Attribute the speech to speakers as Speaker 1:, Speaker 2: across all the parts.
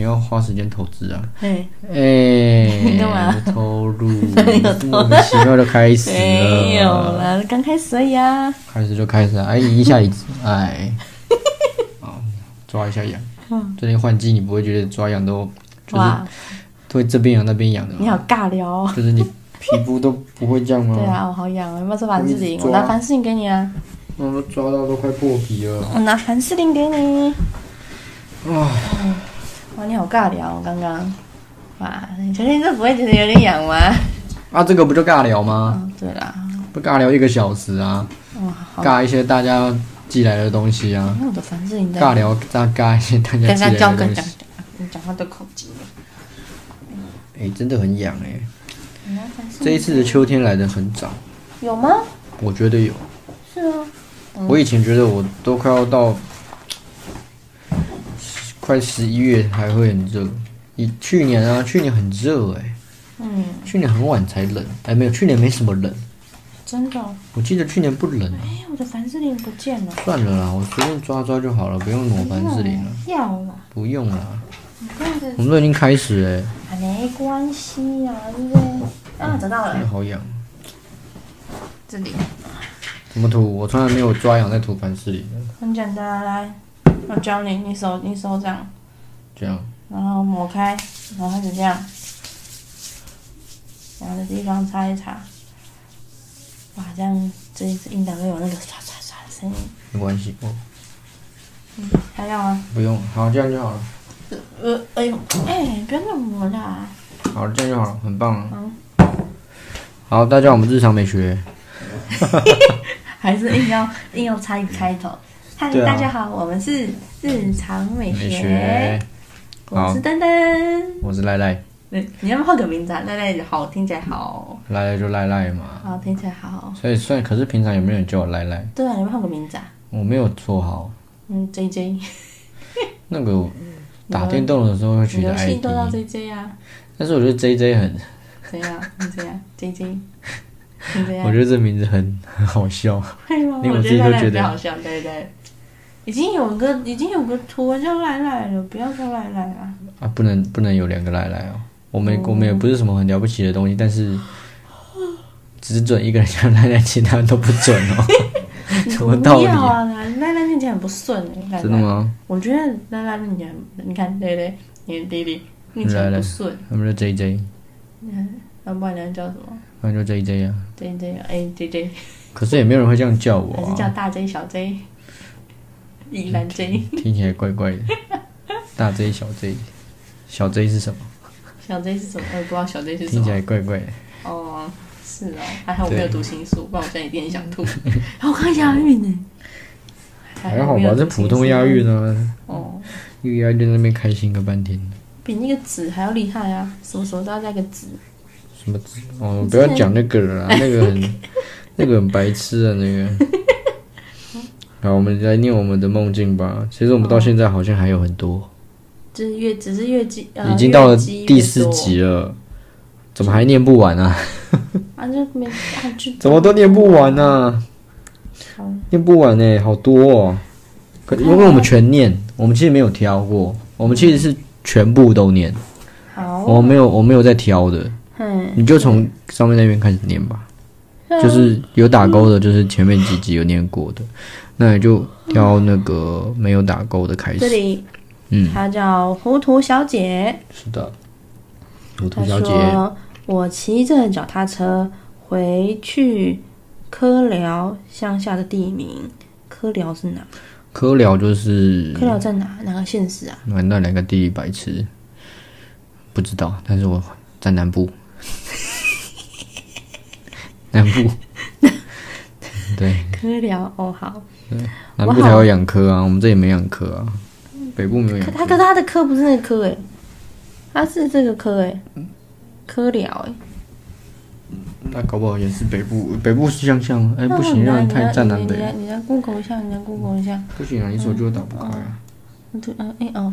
Speaker 1: 你要花时间投资啊。
Speaker 2: 哎
Speaker 1: 哎，你
Speaker 2: 干嘛？
Speaker 1: 投入，莫名其妙就开始了。
Speaker 2: 没有了，刚开始而已啊。
Speaker 1: 开始就开始啊！哎，一下椅子，哎，抓一下痒。嗯，最近换季，你不会觉得抓痒都就是会这边痒那边痒的吗？
Speaker 2: 你好尬聊哦。
Speaker 1: 就是你皮肤都不会这样吗？
Speaker 2: 对啊，我好痒啊！有没有做凡士林？我拿凡士林给你啊。
Speaker 1: 我都抓到都快破皮了。
Speaker 2: 我拿凡士林给你。
Speaker 1: 哇，
Speaker 2: 哇，你好尬聊，刚刚。哇，你确定这不会觉得有点痒吗？
Speaker 1: 啊，这个不就尬聊吗？
Speaker 2: 嗯，对啦。
Speaker 1: 不尬聊一个小时啊？哇，尬一些大家寄来的东西啊。
Speaker 2: 我的凡士林。
Speaker 1: 尬聊再尬一些大家寄来的东西。
Speaker 2: 刚刚讲讲讲，你讲话都口急了。
Speaker 1: 哎，真的很痒哎。这一次的秋天来的很早。
Speaker 2: 有吗？
Speaker 1: 我觉得有。
Speaker 2: 是啊。
Speaker 1: 我以前觉得我都快要到快十一月还会很热，你去年啊，去年很热哎，嗯，去年很晚才冷，哎，没有，去年没什么冷，
Speaker 2: 真的，
Speaker 1: 我记得去年不冷。
Speaker 2: 哎，我的凡士林不见了，
Speaker 1: 算了啦，我随便抓抓就好了，不用抹凡士林了，
Speaker 2: 要了，
Speaker 1: 不用了，我们都已经开始哎，
Speaker 2: 没关系啊，对不对？啊，找到了，
Speaker 1: 好痒，
Speaker 2: 这里。
Speaker 1: 怎么涂？我从来没有抓痒在涂凡士林。
Speaker 2: 很简单，来，我教你，你手你手这样，
Speaker 1: 这样，
Speaker 2: 然后抹开，然后开始这样，痒的地方擦一擦，哇，这样这一次应该会有那个刷刷刷的声音。
Speaker 1: 没关系哦。
Speaker 2: 嗯，还要吗？
Speaker 1: 不用，好，这样就好了。
Speaker 2: 呃，哎呦，哎，不要那么抹啦。
Speaker 1: 好，这样就好了，很棒了。嗯。好，大家，我们日常美学。
Speaker 2: 还是硬要硬要猜一个开头。嗨、啊，大家好，我们是日常美学。美学我是丹丹，
Speaker 1: 我是赖赖。
Speaker 2: 你你要不要换个名字啊？赖赖好，听起来好。
Speaker 1: 赖赖就赖赖嘛。
Speaker 2: 好，听起来好。
Speaker 1: 所以算，可是平常有没有人叫我赖赖？
Speaker 2: 对啊，你要不要换个名字啊？
Speaker 1: 我没有做好。
Speaker 2: 嗯，J J。
Speaker 1: 那个 打电动的时候会取的 ID。游戏
Speaker 2: 都叫 J J 啊。
Speaker 1: 但是我觉得 J J 很。
Speaker 2: 怎样？怎样？J J。
Speaker 1: 我觉得这名字很很好笑，连我自己都觉得
Speaker 2: 好笑。对对，已经有个已经有个图文叫赖赖了，不要叫赖赖啊！
Speaker 1: 啊，不能不能有两个赖赖哦。我们我们也不是什么很了不起的东西，但是只准一个人叫赖赖，其他人都不准哦。什么道理啊？
Speaker 2: 赖赖念起来很不顺哎。
Speaker 1: 真的吗？
Speaker 2: 我觉得赖赖念起来，你看对对，你的弟弟念起来不顺。
Speaker 1: 他们叫 J J。
Speaker 2: 嗯，要不然你要叫什么？
Speaker 1: 那就 J J 啊
Speaker 2: ，J J 啊，哎 J J，
Speaker 1: 可是也没有人会这样叫我，
Speaker 2: 还是叫大 J 小 J，依然 J，
Speaker 1: 听起来怪怪的。大 J 小 J，小 J 是什么？
Speaker 2: 小 J 是什么？我也不知道小 J 是什么。
Speaker 1: 听起来怪怪的。
Speaker 2: 哦，是哦，还好我没有读心术，不然我现在一定很想吐。好看押韵呢。
Speaker 1: 还好吧，这普通押韵呢。哦。因为押韵在那边开心个半天。
Speaker 2: 比那个子还要厉害啊！什么时候都要加个子。
Speaker 1: 什么子？哦，不要讲那个了啦，那个很，那个很白痴啊，那个。好，我们来念我们的梦境吧。其实我们到现在好像还有很多。
Speaker 2: 就是越，只是越积，
Speaker 1: 已经到了第四集了，怎么还念不完啊？
Speaker 2: 啊，就没
Speaker 1: 怎么都念不完呢？念不完呢，好多哦。可因为我们全念，我们其实没有挑过，我们其实是全部都念。
Speaker 2: 好，
Speaker 1: 我没有，我没有在挑的。嗯，你就从上面那边开始念吧，嗯、就是有打勾的，就是前面几集有念过的，嗯、那你就挑那个没有打勾的开始。这里，嗯，
Speaker 2: 她叫糊涂小姐。
Speaker 1: 是的，糊涂小姐。
Speaker 2: 我骑着脚踏车回去科寮乡下的地名，科寮是哪？
Speaker 1: 科寮就是
Speaker 2: 科寮在哪？哪个县市啊？
Speaker 1: 那两个地理白痴，不知道，但是我在南部。南部，对，
Speaker 2: 科寮哦，好，
Speaker 1: 南部才有养科啊，我们这里没养科啊，北部没有养科。
Speaker 2: 他可他的科不是那个科诶，他是这个科诶，科寮诶。
Speaker 1: 那搞不好也是北部，北部是乡下吗？哎，不行，让人太占南北。
Speaker 2: 你来，你来 Google 一下，你来 Google 一下。
Speaker 1: 不行啊，你手机会打不开啊。
Speaker 2: 对，嗯，哎哦，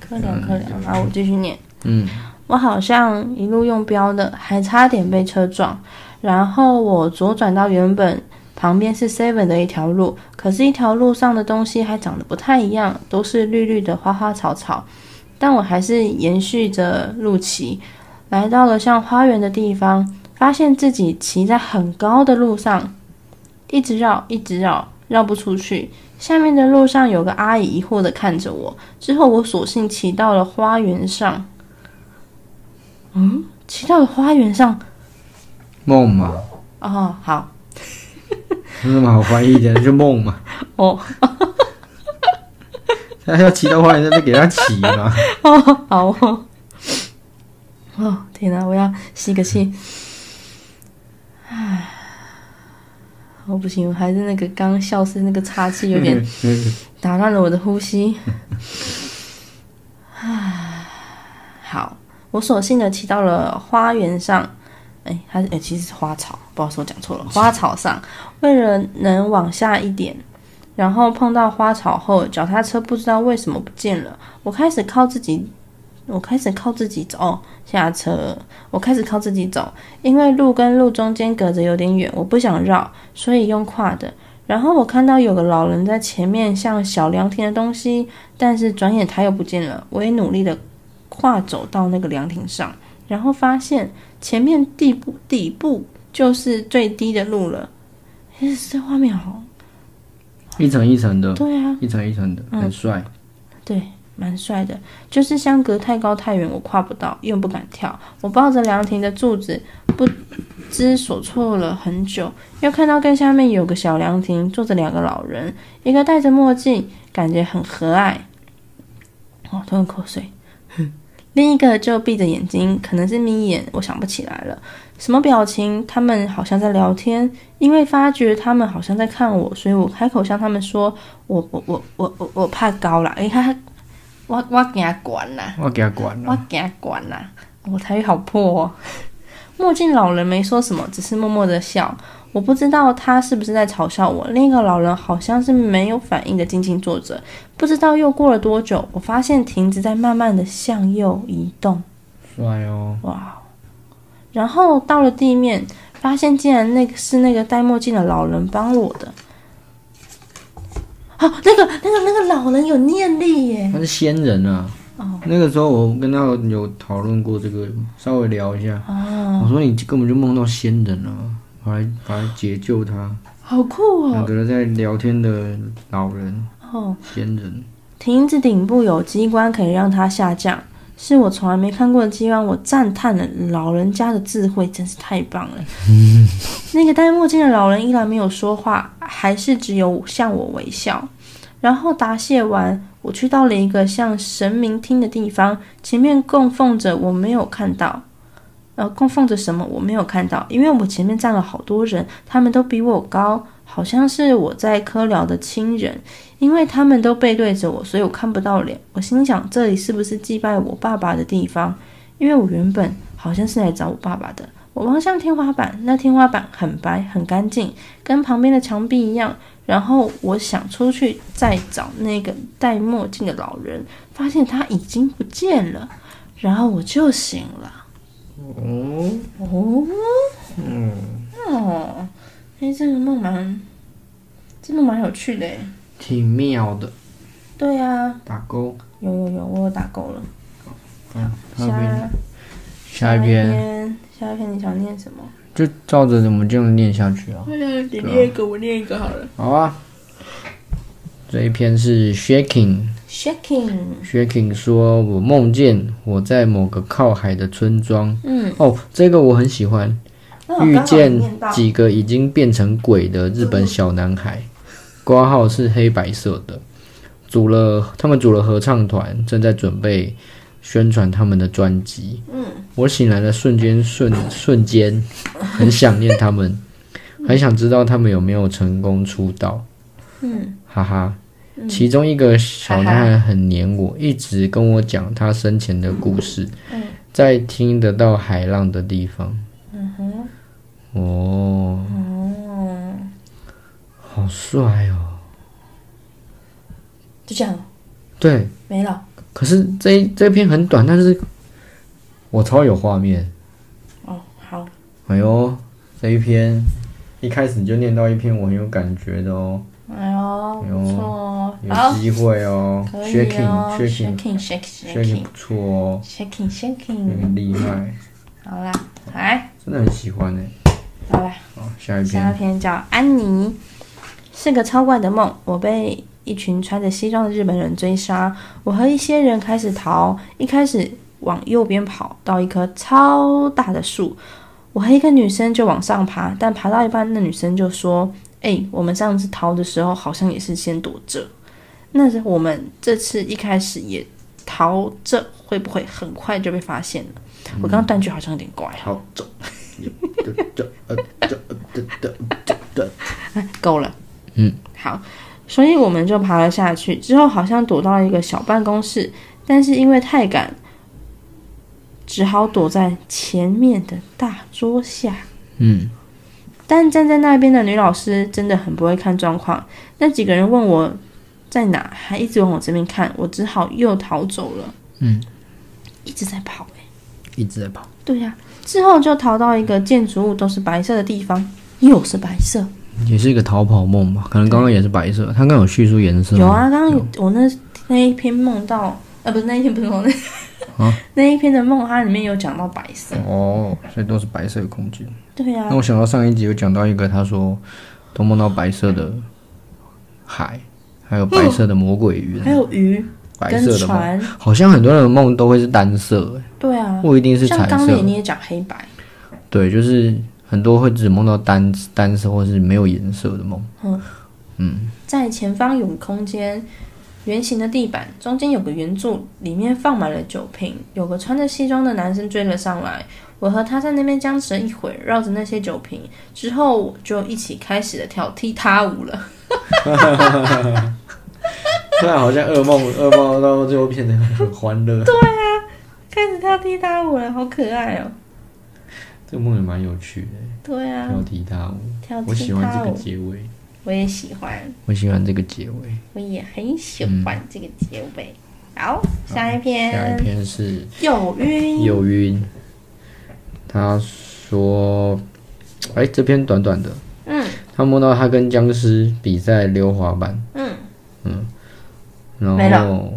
Speaker 2: 科寮科寮，好，我继续念。
Speaker 1: 嗯。
Speaker 2: 我好像一路用标的，还差点被车撞。然后我左转到原本旁边是 Seven 的一条路，可是，一条路上的东西还长得不太一样，都是绿绿的花花草草。但我还是延续着路骑，来到了像花园的地方，发现自己骑在很高的路上，一直绕，一直绕，绕不出去。下面的路上有个阿姨疑惑的看着我，之后我索性骑到了花园上。嗯，骑到了花园上，
Speaker 1: 梦吗？
Speaker 2: 哦，好，
Speaker 1: 有什么好怀疑的？是梦嘛。哦。他要骑到花园，那就给他骑嘛。
Speaker 2: 哦，好哦。哦，天哪！我要吸个气。唉，我不行，我还是那个刚笑是那个岔气，有点打乱了我的呼吸。唉，好，我索性的骑到了花园上。哎，它是哎，其实是花草，不好意思，我讲错了。花草上，为了能往下一点。然后碰到花草后，脚踏车不知道为什么不见了。我开始靠自己，我开始靠自己走。哦，下车，我开始靠自己走，因为路跟路中间隔着有点远，我不想绕，所以用跨的。然后我看到有个老人在前面，像小凉亭的东西，但是转眼他又不见了。我也努力的跨走到那个凉亭上，然后发现前面底部底部就是最低的路了。哎，这画面好。
Speaker 1: 一层一层的，
Speaker 2: 对啊，
Speaker 1: 一层一层的，很帅，
Speaker 2: 嗯，对，蛮帅的。就是相隔太高太远，我跨不到，又不敢跳。我抱着凉亭的柱子，不知所措了很久。又看到更下面有个小凉亭，坐着两个老人，一个戴着墨镜，感觉很和蔼。哦，吞口水。另一个就闭着眼睛，可能是眯眼，我想不起来了。什么表情？他们好像在聊天。因为发觉他们好像在看我，所以我开口向他们说：“我我我我我我怕高了。”哎，他我我给他关了，
Speaker 1: 我给他关了，
Speaker 2: 我给他关了。我台语好破哦。墨镜老人没说什么，只是默默的笑。我不知道他是不是在嘲笑我。另一个老人好像是没有反应的，静静坐着。不知道又过了多久，我发现亭子在慢慢的向右移动。
Speaker 1: 帅哦！
Speaker 2: 哇！然后到了地面，发现竟然那个是那个戴墨镜的老人帮我的。那个那个那个老人有念力耶！
Speaker 1: 他是仙人啊。哦。那个时候我跟他有讨论过这个，稍微聊一下。哦。我说你根本就梦到仙人了。我来把他解救他，
Speaker 2: 好酷哦！
Speaker 1: 两个人在聊天的老人哦，仙人。
Speaker 2: 亭子顶部有机关可以让它下降，是我从来没看过的机关。我赞叹了老人家的智慧，真是太棒了。那个戴墨镜的老人依然没有说话，还是只有向我微笑。然后答谢完，我去到了一个像神明厅的地方，前面供奉着，我没有看到。呃，供奉着什么？我没有看到，因为我前面站了好多人，他们都比我高，好像是我在科聊的亲人，因为他们都背对着我，所以我看不到脸。我心想，这里是不是祭拜我爸爸的地方？因为我原本好像是来找我爸爸的。我望向天花板，那天花板很白很干净，跟旁边的墙壁一样。然后我想出去再找那个戴墨镜的老人，发现他已经不见了，然后我就醒了。哦哦，嗯哦，哎，这个梦蛮，这个蛮有趣的，
Speaker 1: 挺妙的。
Speaker 2: 对呀、啊，
Speaker 1: 打勾。
Speaker 2: 有有有，我有打勾了。
Speaker 1: 嗯，
Speaker 2: 下
Speaker 1: 下一篇，
Speaker 2: 下一篇你想念什么？
Speaker 1: 就照着我们这样念下去啊。
Speaker 2: 对啊，你念一个，我念一个好了。
Speaker 1: 好啊。这一篇是 Shaking。Shaking，Shaking 说：“我梦见我在某个靠海的村庄。嗯，哦，这个我很喜欢。遇见几个已经变成鬼的日本小男孩，挂号是黑白色的，组了他们组了合唱团，正在准备宣传他们的专辑。嗯，我醒来的瞬间瞬瞬间很想念他们，很想知道他们有没有成功出道。嗯，哈哈。”其中一个小男孩很黏我，一直跟我讲他生前的故事，在听得到海浪的地方。嗯哼，哦，哦，好帅哦！
Speaker 2: 就这样，
Speaker 1: 对，
Speaker 2: 没了。
Speaker 1: 可是这一这篇很短，但是我超有画面。
Speaker 2: 哦，好。
Speaker 1: 哎呦，这一篇一开始就念到一篇我很有感觉的哦。
Speaker 2: 哎呦，不错哦，
Speaker 1: 有机会哦，
Speaker 2: 可以哦
Speaker 1: ，shaking，shaking，shaking 不错哦
Speaker 2: ，shaking，shaking，
Speaker 1: 很厉害。
Speaker 2: 好啦，来，
Speaker 1: 真的很喜欢呢。
Speaker 2: 好啦，
Speaker 1: 好，下一篇，
Speaker 2: 下一篇叫安妮，是个超怪的梦。我被一群穿着西装的日本人追杀，我和一些人开始逃，一开始往右边跑到一棵超大的树，我和一个女生就往上爬，但爬到一半，那女生就说。哎、欸，我们上次逃的时候好像也是先躲着，那是我们这次一开始也逃这，会不会很快就被发现了？嗯、我刚刚断句好像有点怪。
Speaker 1: 好，走。
Speaker 2: 够了。
Speaker 1: 嗯，
Speaker 2: 好，所以我们就爬了下去，之后好像躲到了一个小办公室，但是因为太赶，只好躲在前面的大桌下。
Speaker 1: 嗯。
Speaker 2: 但站在那边的女老师真的很不会看状况，那几个人问我在哪，还一直往我这边看，我只好又逃走了。
Speaker 1: 嗯，
Speaker 2: 一直在跑，欸，
Speaker 1: 一直在跑。
Speaker 2: 对呀，啊，之后就逃到一个建筑物都是白色的地方，又是白色，
Speaker 1: 也是一个逃跑梦吧？可能刚刚也是白色。他刚刚有叙述颜色。
Speaker 2: 有啊，刚刚我那那一篇梦到，呃，不是那一篇不是梦，那，啊，那一篇的梦，它里面有讲到白色。
Speaker 1: 哦，所以都是白色的空间。
Speaker 2: 对呀、啊，
Speaker 1: 那我想到上一集有讲到一个，他说都梦到白色的海，还有白色的魔鬼鱼，
Speaker 2: 还有鱼，
Speaker 1: 白色的
Speaker 2: 船，
Speaker 1: 好像很多人的梦都会是单色，
Speaker 2: 对啊，
Speaker 1: 不一定是彩色。
Speaker 2: 刚刚你也讲黑白，
Speaker 1: 对，就是很多会只梦到单单色或是没有颜色的梦。
Speaker 2: 嗯
Speaker 1: 嗯，
Speaker 2: 在前方有空间，圆形的地板，中间有个圆柱，里面放满了酒瓶，有个穿着西装的男生追了上来。我和他在那边僵持了一会儿，绕着那些酒瓶，之后我就一起开始了跳踢踏舞了。
Speaker 1: 突然好像噩梦，噩梦到最后变得很欢乐。
Speaker 2: 对啊，开始跳踢踏舞了，好可爱哦。
Speaker 1: 这个梦也蛮有趣的。
Speaker 2: 对啊，
Speaker 1: 跳踢踏舞，
Speaker 2: 跳踢踏舞，
Speaker 1: 我喜欢这个结尾。
Speaker 2: 我也喜欢，
Speaker 1: 我喜欢这个结尾。
Speaker 2: 我也很喜欢这个结尾。嗯、好，下一篇，
Speaker 1: 下一篇是
Speaker 2: 有晕，
Speaker 1: 有晕。他说：“哎，这篇短短的，
Speaker 2: 嗯，
Speaker 1: 他梦到他跟僵尸比赛溜滑板，
Speaker 2: 嗯。
Speaker 1: 嗯，然后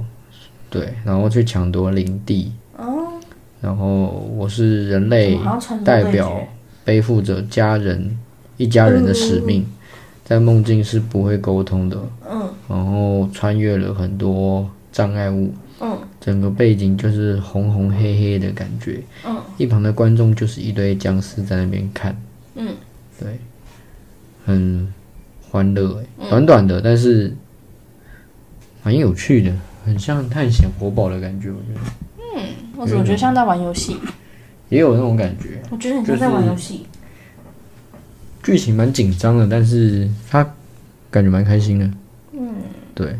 Speaker 1: 对，然后去抢夺领地，
Speaker 2: 哦，
Speaker 1: 然后我是人类代表，背负着家人一家人的使命，在梦境是不会沟通的，
Speaker 2: 嗯，
Speaker 1: 然后穿越了很多障碍物。”
Speaker 2: 嗯，
Speaker 1: 整个背景就是红红黑黑的感觉。
Speaker 2: 嗯，
Speaker 1: 一旁的观众就是一堆僵尸在那边看。
Speaker 2: 嗯，
Speaker 1: 对，很欢乐哎，短短的，但是蛮有趣的，很像探险活宝的感觉，我觉得。
Speaker 2: 嗯，我怎么觉得像在玩游戏？
Speaker 1: 也有那种感觉。
Speaker 2: 我觉得很像在玩游戏。
Speaker 1: 剧情蛮紧张的，但是他感觉蛮开心的。
Speaker 2: 嗯，
Speaker 1: 对，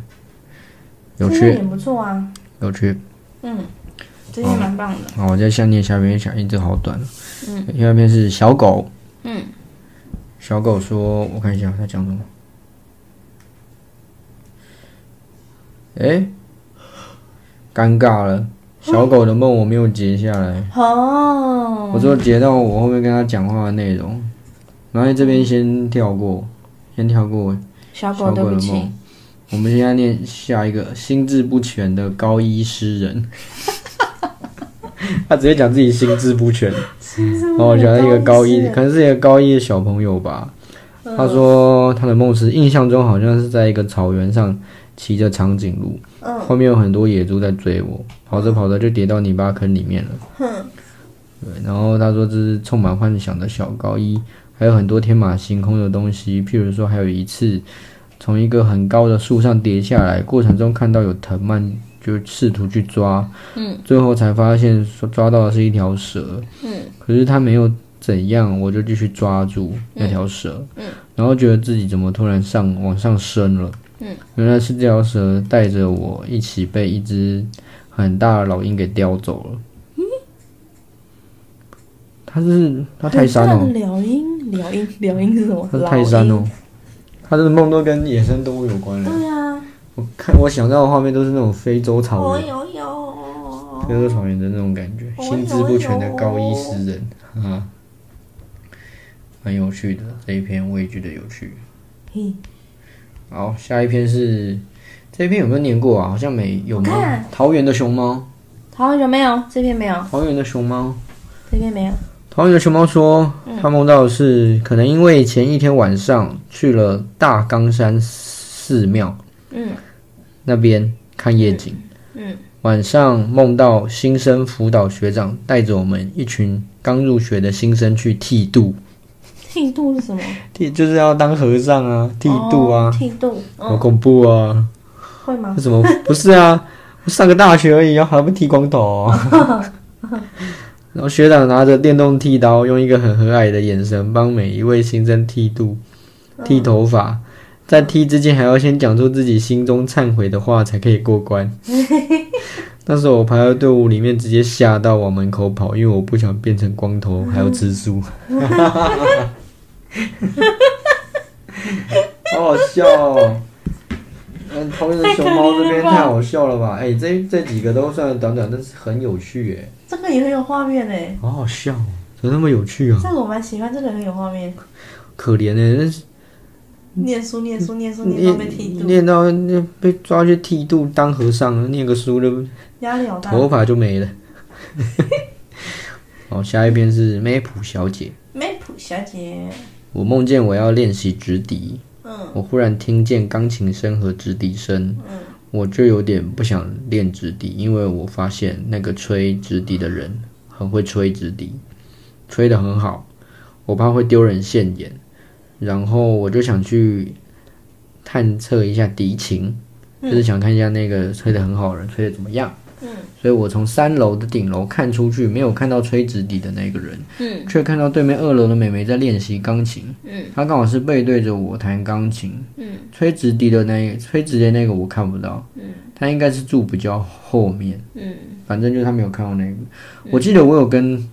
Speaker 1: 有趣，
Speaker 2: 也不错啊。
Speaker 1: 有趣，
Speaker 2: 嗯，这些蛮棒的。
Speaker 1: 好，我在下面下边想，一直好短。
Speaker 2: 嗯，
Speaker 1: 第二篇是小狗。
Speaker 2: 嗯，
Speaker 1: 小狗说：“我看一下他讲什么。”哎，尴尬了，小狗的梦我没有截下来。
Speaker 2: 哦，
Speaker 1: 我只有截到我后面跟他讲话的内容，然后这边先跳过，先跳过。
Speaker 2: 小狗的梦。
Speaker 1: 我们现在念下一个心智不全的高一诗人，他直接讲自己心智不全，然后我讲了一个高一，可能是一个高一的小朋友吧。他说他的梦是印象中好像是在一个草原上骑着长颈鹿，后面有很多野猪在追我，跑着跑着就跌到泥巴坑里面了。对，然后他说这是充满幻想的小高一，还有很多天马行空的东西，譬如说还有一次。从一个很高的树上跌下来，过程中看到有藤蔓，就试图去抓，
Speaker 2: 嗯，
Speaker 1: 最后才发现说抓到的是一条蛇，
Speaker 2: 嗯，
Speaker 1: 可是它没有怎样，我就继续抓住那条蛇，
Speaker 2: 嗯，
Speaker 1: 然后觉得自己怎么突然上往上升了，
Speaker 2: 嗯，
Speaker 1: 原来是这条蛇带着我一起被一只很大的老鹰给叼走了，嗯，它是它泰山哦，
Speaker 2: 老鹰，老鹰，老鹰是什
Speaker 1: 么？泰山哦。他的梦都跟野生动物有关的。
Speaker 2: 对啊，
Speaker 1: 我看我想到的画面都是那种非洲草原，
Speaker 2: 有有
Speaker 1: 非洲草原的那种感觉。心智不全的高一诗人啊，蛮有趣的这一篇，我也觉得有趣。嘿好，下一篇是这一篇有没有念过啊？好像没有吗？桃园的熊猫，
Speaker 2: 桃园有没有？这篇没有。
Speaker 1: 桃园的熊猫，
Speaker 2: 这篇没有。
Speaker 1: 桃园的熊猫说，他梦到的是可能因为前一天晚上去了大冈山寺庙，嗯，那边看夜景，嗯，嗯晚上梦到新生辅导学长带着我们一群刚入学的新生去剃度。
Speaker 2: 剃度是什么？
Speaker 1: 剃就是要当和尚啊，剃度啊，
Speaker 2: 剃度，
Speaker 1: 好恐怖啊！
Speaker 2: 会吗？
Speaker 1: 为什么？不是啊，我上个大学而已，还不剃光头啊？然后学长拿着电动剃刀，用一个很和蔼的眼神帮每一位新生剃度、剃头发，在剃之前还要先讲出自己心中忏悔的话才可以过关。那时候我排在队伍里面，直接吓到往门口跑，因为我不想变成光头还要吃素。好好笑哦！嗯，桃园的熊猫这边太好笑了吧？哎、欸，这这几个都算短短，但是很有趣哎。
Speaker 2: 这个也很有画面哎，
Speaker 1: 好好笑，怎么那么有趣啊？
Speaker 2: 这个我蛮喜欢，这个很有画面。
Speaker 1: 可怜哎，但是
Speaker 2: 念书念书念书念到被剃度，
Speaker 1: 念到那被抓去剃度当和尚，念个书都
Speaker 2: 压力好大，
Speaker 1: 头发就没了。好，下一篇是梅普小姐。
Speaker 2: 梅普小姐，
Speaker 1: 我梦见我要练习直笛，嗯，我忽然听见钢琴声和直笛声，嗯。我就有点不想练直笛，因为我发现那个吹直笛的人很会吹直笛，吹得很好，我怕会丢人现眼，然后我就想去探测一下敌情，就是想看一下那个吹得很好的人吹得怎么样。嗯，所以我从三楼的顶楼看出去，没有看到吹直笛的那个人，嗯，却看到对面二楼的妹妹在练习钢琴，嗯，她刚好是背对着我弹钢琴，嗯，吹直笛的那个，吹直笛那个我看不到，嗯，她应该是住比较后面，嗯，反正就是她没有看到那个，我记得我有跟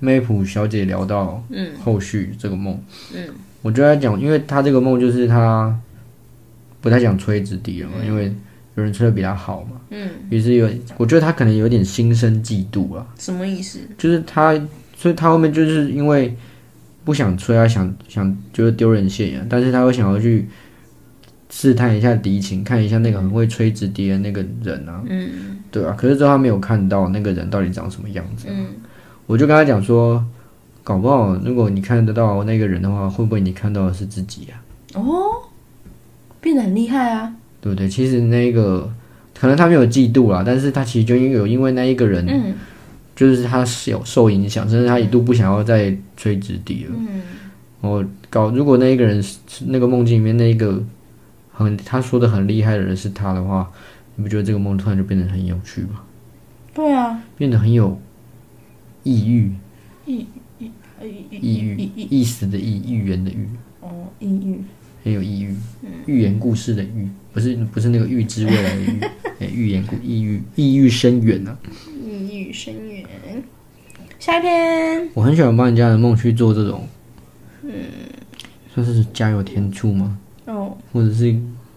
Speaker 1: 梅普小姐聊到，嗯，后续这个梦，嗯，我就在讲，因为她这个梦就是她不太想吹直笛了嘛，因为。有人吹的比他好嘛？嗯，于是有，我觉得他可能有点心生嫉妒啊。
Speaker 2: 什么意思？
Speaker 1: 就是他，所以他后面就是因为不想吹啊，想想就是丢人现眼，但是他会想要去试探一下敌情，看一下那个很会吹直笛的那个人啊。嗯，对啊。可是之后他没有看到那个人到底长什么样子啊。嗯，我就跟他讲说，搞不好如果你看得到那个人的话，会不会你看到的是自己啊？
Speaker 2: 哦，变得很厉害啊。
Speaker 1: 对不对？其实那个可能他没有嫉妒啦，但是他其实就因为有因为那一个人，嗯，就是他是有受影响，甚至他一度不想要再吹直笛了。嗯，我搞如果那一个人是那个梦境里面那一个很他说的很厉害的人是他的话，你不觉得这个梦突然就变得很有趣吗？
Speaker 2: 对啊，
Speaker 1: 变得很有意欲，
Speaker 2: 意意
Speaker 1: 意欲意思的意，预言的预。
Speaker 2: 哦，抑郁。
Speaker 1: 很有意欲，寓言故事的寓，不是不是那个预知未来的预，哎，寓言故意欲意欲深远啊，
Speaker 2: 意欲深远。下一篇，
Speaker 1: 我很喜欢帮人家的梦去做这种，嗯，算是加油添醋吗？哦，或者是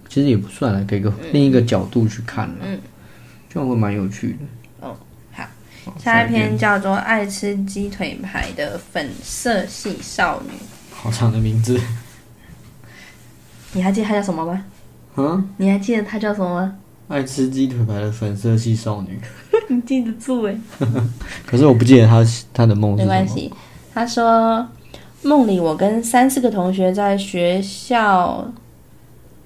Speaker 1: 其实也不算了，给个另一个角度去看了，嗯，这样会蛮有趣的。
Speaker 2: 哦，好，下一篇叫做《爱吃鸡腿排的粉色系少女》，
Speaker 1: 好长的名字。
Speaker 2: 你还记得她叫什么吗？
Speaker 1: 嗯，
Speaker 2: 你还记得他叫什么吗？
Speaker 1: 爱吃鸡腿排的粉色系少女。
Speaker 2: 你记得住哎？
Speaker 1: 可是我不记得他他的梦是什么。
Speaker 2: 没关系，他说梦里我跟三四个同学在学校，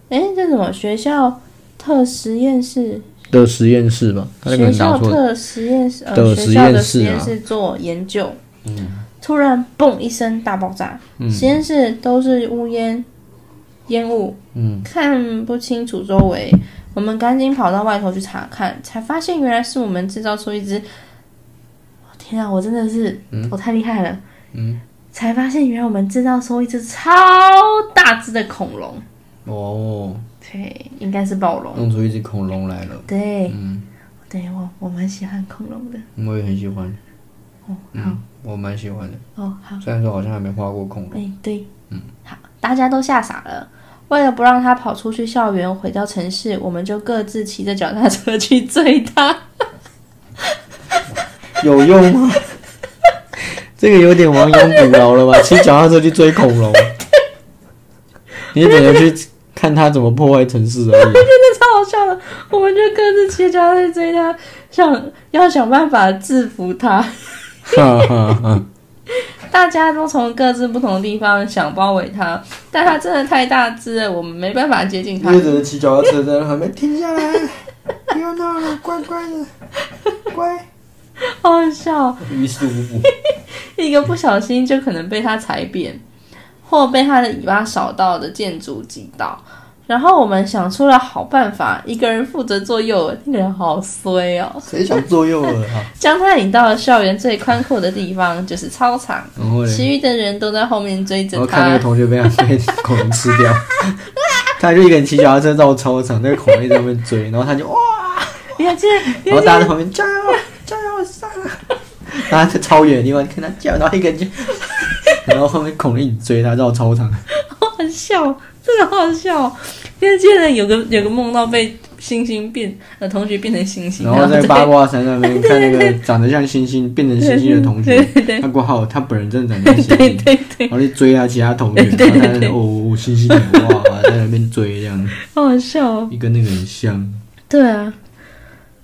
Speaker 2: 哎，这什么学校特实验室
Speaker 1: 的实验室吧？
Speaker 2: 学校特实验室呃，学校的实验室做研究。嗯。突然，嘣一声大爆炸，嗯、实验室都是乌烟。烟雾，嗯，看不清楚周围，我们赶紧跑到外头去查看，才发现原来是我们制造出一只，天啊，我真的是，嗯、我太厉害了，嗯，才发现原来我们制造出一只超大只的恐龙，
Speaker 1: 哦，
Speaker 2: 对，应该是暴龙，
Speaker 1: 弄出一只恐龙来了，
Speaker 2: 对，嗯，对我我蛮喜欢恐龙的，
Speaker 1: 我也很喜欢，
Speaker 2: 哦，好，
Speaker 1: 我蛮喜欢的，
Speaker 2: 哦，好，
Speaker 1: 虽然说好像还没画过恐龙，
Speaker 2: 哎，对，嗯，好。大家都吓傻了。为了不让他跑出去校园回到城市，我们就各自骑着脚踏车去追他。
Speaker 1: 有用吗？这个有点亡羊补牢了吧？骑脚踏车去追恐龙，你只能去看他怎么破坏城市而已。
Speaker 2: 真的超好笑的，我们就各自骑脚踏车追他，想要想办法制服他。哈哈哈。大家都从各自不同的地方想包围他，但他真的太大只了，我们没办法接近他。
Speaker 1: 一直骑脚踏车在还没停下来，不要闹了，乖乖的，乖，
Speaker 2: 好好笑。
Speaker 1: 于事无补，
Speaker 2: 一个不小心就可能被他踩扁，或被他的尾巴扫到的建筑击倒。然后我们想出了好办法，一个人负责做诱饵，那个人好衰哦。
Speaker 1: 谁想做诱饵啊？
Speaker 2: 将他引到了校园最宽阔的地方，就是操场。其余的人都在后面追着他。
Speaker 1: 我看那个同学被他被恐龙吃掉，他就一个人骑脚踏车绕操场，那个恐龙在后面追，然后他就哇，
Speaker 2: 你看这，
Speaker 1: 然后大家在旁边加油加油上，大家在超远的地方看他叫，然后一个人就，然后后面恐龙一直追他绕操场，
Speaker 2: 好好笑。真的好好笑，因为现在有个有个梦到被星星变呃同学变成星星，
Speaker 1: 然后在八卦山上面 看那个长得像星星变成星星的同学，他括号他本人真的长得像星星，
Speaker 2: 对对对，
Speaker 1: 然后去追他其他同学，然后他在哦星星哇在那边追这样，
Speaker 2: 好好笑，
Speaker 1: 一跟那个很像，
Speaker 2: 对啊，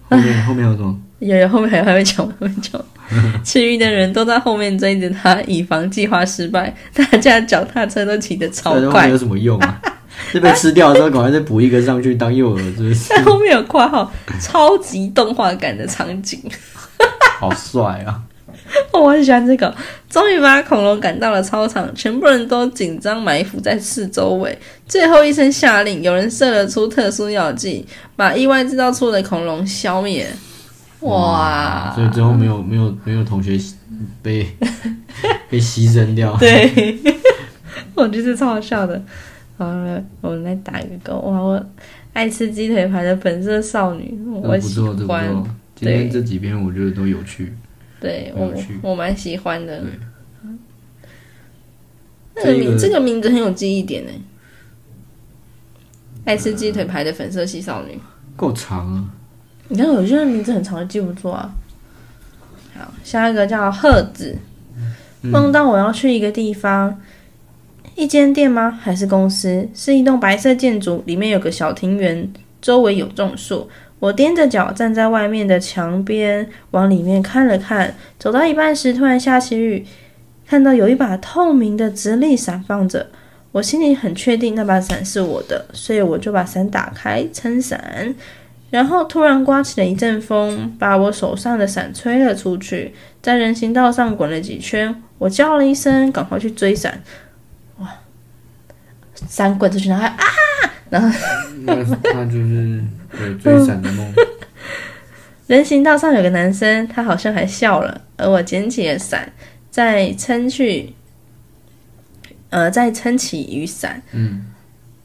Speaker 1: 后面后面有什么？
Speaker 2: 有有后面还还会讲还会讲。其余的人都在后面追着他，以防计划失败。大家脚踏车都骑得超快，
Speaker 1: 有什么用啊？这被吃掉之后，赶快再补一个上去当诱饵，是不是？
Speaker 2: 后面有括号，超级动画感的场景，
Speaker 1: 好帅啊！
Speaker 2: 我很喜欢这个。终于把恐龙赶到了操场，全部人都紧张埋伏在四周围。最后一声下令，有人射了出特殊药剂，把意外制造出的恐龙消灭。哇！
Speaker 1: 所以最后没有没有没有同学被 被牺牲掉。
Speaker 2: 对，我觉得超好笑的。好了，我们来打一个勾。哇，我爱吃鸡腿排的粉色少女，我喜欢。不错，不错。
Speaker 1: 今天这几篇我觉得都有趣。
Speaker 2: 对，我我蛮喜欢的。对。这个名这个名字很有记忆点呢。爱吃鸡腿排的粉色系少女，
Speaker 1: 够长啊。
Speaker 2: 你看，有些人名字很长，记不住啊。好，下一个叫鹤子。梦到我要去一个地方，嗯、一间店吗？还是公司？是一栋白色建筑，里面有个小庭园，周围有种树。我踮着脚站在外面的墙边，往里面看了看。走到一半时，突然下起雨，看到有一把透明的直立伞放着。我心里很确定那把伞是我的，所以我就把伞打开撑伞。然后突然刮起了一阵风，把我手上的伞吹了出去，在人行道上滚了几圈。我叫了一声，赶快去追伞。哇！伞滚出去，然后还啊，然后
Speaker 1: 那那就是对追伞的梦。
Speaker 2: 人行道上有个男生，他好像还笑了，而我捡起了伞，再撑去，呃，再撑起雨伞。嗯。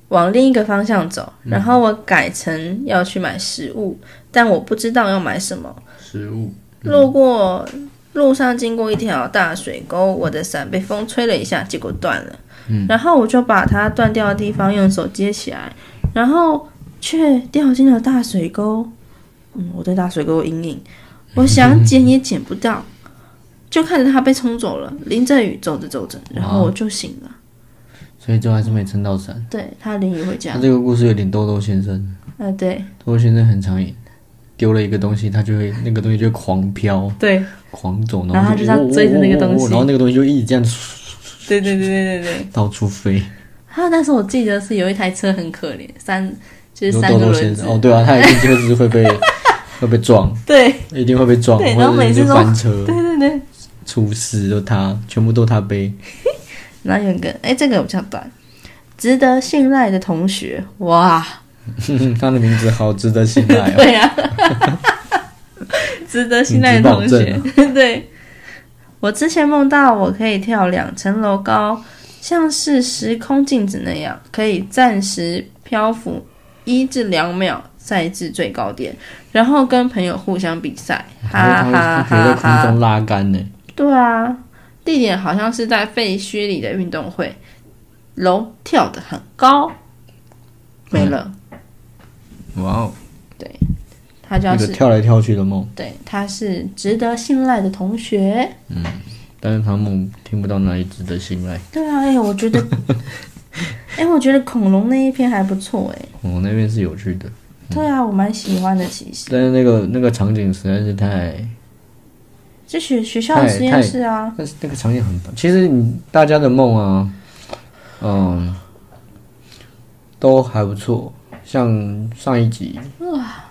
Speaker 2: 往另一个方向走，然后我改成要去买食物，嗯、但我不知道要买什么
Speaker 1: 食物。
Speaker 2: 嗯、路过路上经过一条大水沟，我的伞被风吹了一下，结果断了。嗯、然后我就把它断掉的地方用手接起来，然后却掉进了大水沟。嗯，我对大水沟有阴影，我想 捡也捡不到，就看着它被冲走了。淋着雨走着走着，然后我就醒了。
Speaker 1: 所以就还是没撑到伞。
Speaker 2: 对，他淋雨回家。
Speaker 1: 他这个故事有点豆豆先生。
Speaker 2: 呃，对。
Speaker 1: 豆豆先生很常丢了一个东西，他就会那个东西就狂飘，
Speaker 2: 对，
Speaker 1: 狂走，
Speaker 2: 然后他就这样追着那个东西，
Speaker 1: 然后那个东西就一直这样，
Speaker 2: 对对对对对对，
Speaker 1: 到处飞。
Speaker 2: 他那时候我记得是有一台车很可怜，三就是三个轮子。
Speaker 1: 哦，对啊，他一定就是会被会被撞，对，一定会被撞，
Speaker 2: 然后每次都翻车，对对对，
Speaker 1: 出事都他，全部都他背。
Speaker 2: 然后有一个，哎，这个比较短，值得信赖的同学，哇，
Speaker 1: 他的名字好值得信赖哦。
Speaker 2: 对呀、啊，值得信赖的同学，啊、对。我之前梦到我可以跳两层楼高，像是时空镜子那样，可以暂时漂浮一至两秒，再至最高点，然后跟朋友互相比赛，哈哈哈哈。
Speaker 1: 在空中拉杆呢？
Speaker 2: 对啊。地点好像是在废墟里的运动会，楼跳得很高，没了。
Speaker 1: 哇哦！
Speaker 2: 对，他就是
Speaker 1: 跳来跳去的梦。
Speaker 2: 对，他是值得信赖的同学。
Speaker 1: 嗯，但是他梦听不到哪里值得信赖。
Speaker 2: 对啊，哎，我觉得 哎，我觉得恐龙那一篇还不错哎。
Speaker 1: 恐龙那边是有趣的。
Speaker 2: 对啊，我蛮喜欢的，其实。
Speaker 1: 但是那个那个场景实在是太……
Speaker 2: 就学学校的实验室啊。
Speaker 1: 但是那个场景很棒……其实你大家的梦啊，嗯，都还不错。像上一集哇，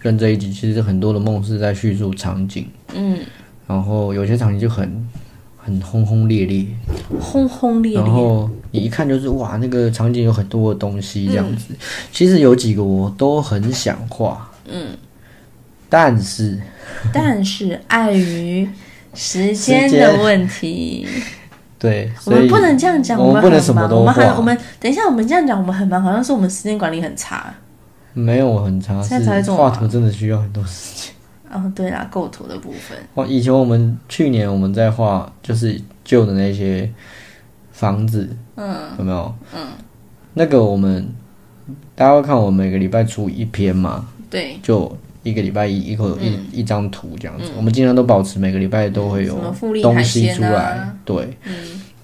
Speaker 1: 跟这一集，其实很多的梦是在叙述场景。嗯。然后有些场景就很。很轰轰烈烈，
Speaker 2: 轰轰烈烈。
Speaker 1: 然后你一看就是哇，那个场景有很多的东西这样子。嗯、其实有几个我都很想画，嗯，但是
Speaker 2: 但是碍于时间的问题，
Speaker 1: 对，
Speaker 2: 我们不能这样讲，
Speaker 1: 我们不能什么都画。
Speaker 2: 我们还我们等一下，我们这样讲，我们很忙，好像是我们时间管理很差。
Speaker 1: 没有很差，是画图真的需要很多时间。
Speaker 2: 哦，对啦，构图的部分。
Speaker 1: 哦，以前我们去年我们在画，就是旧的那些房子，嗯，有没有？嗯，那个我们大家会看我每个礼拜出一篇嘛？对，就一个礼拜一一个一一张图这样子。我们尽量都保持每个礼拜都会有东西出来，对，嗯。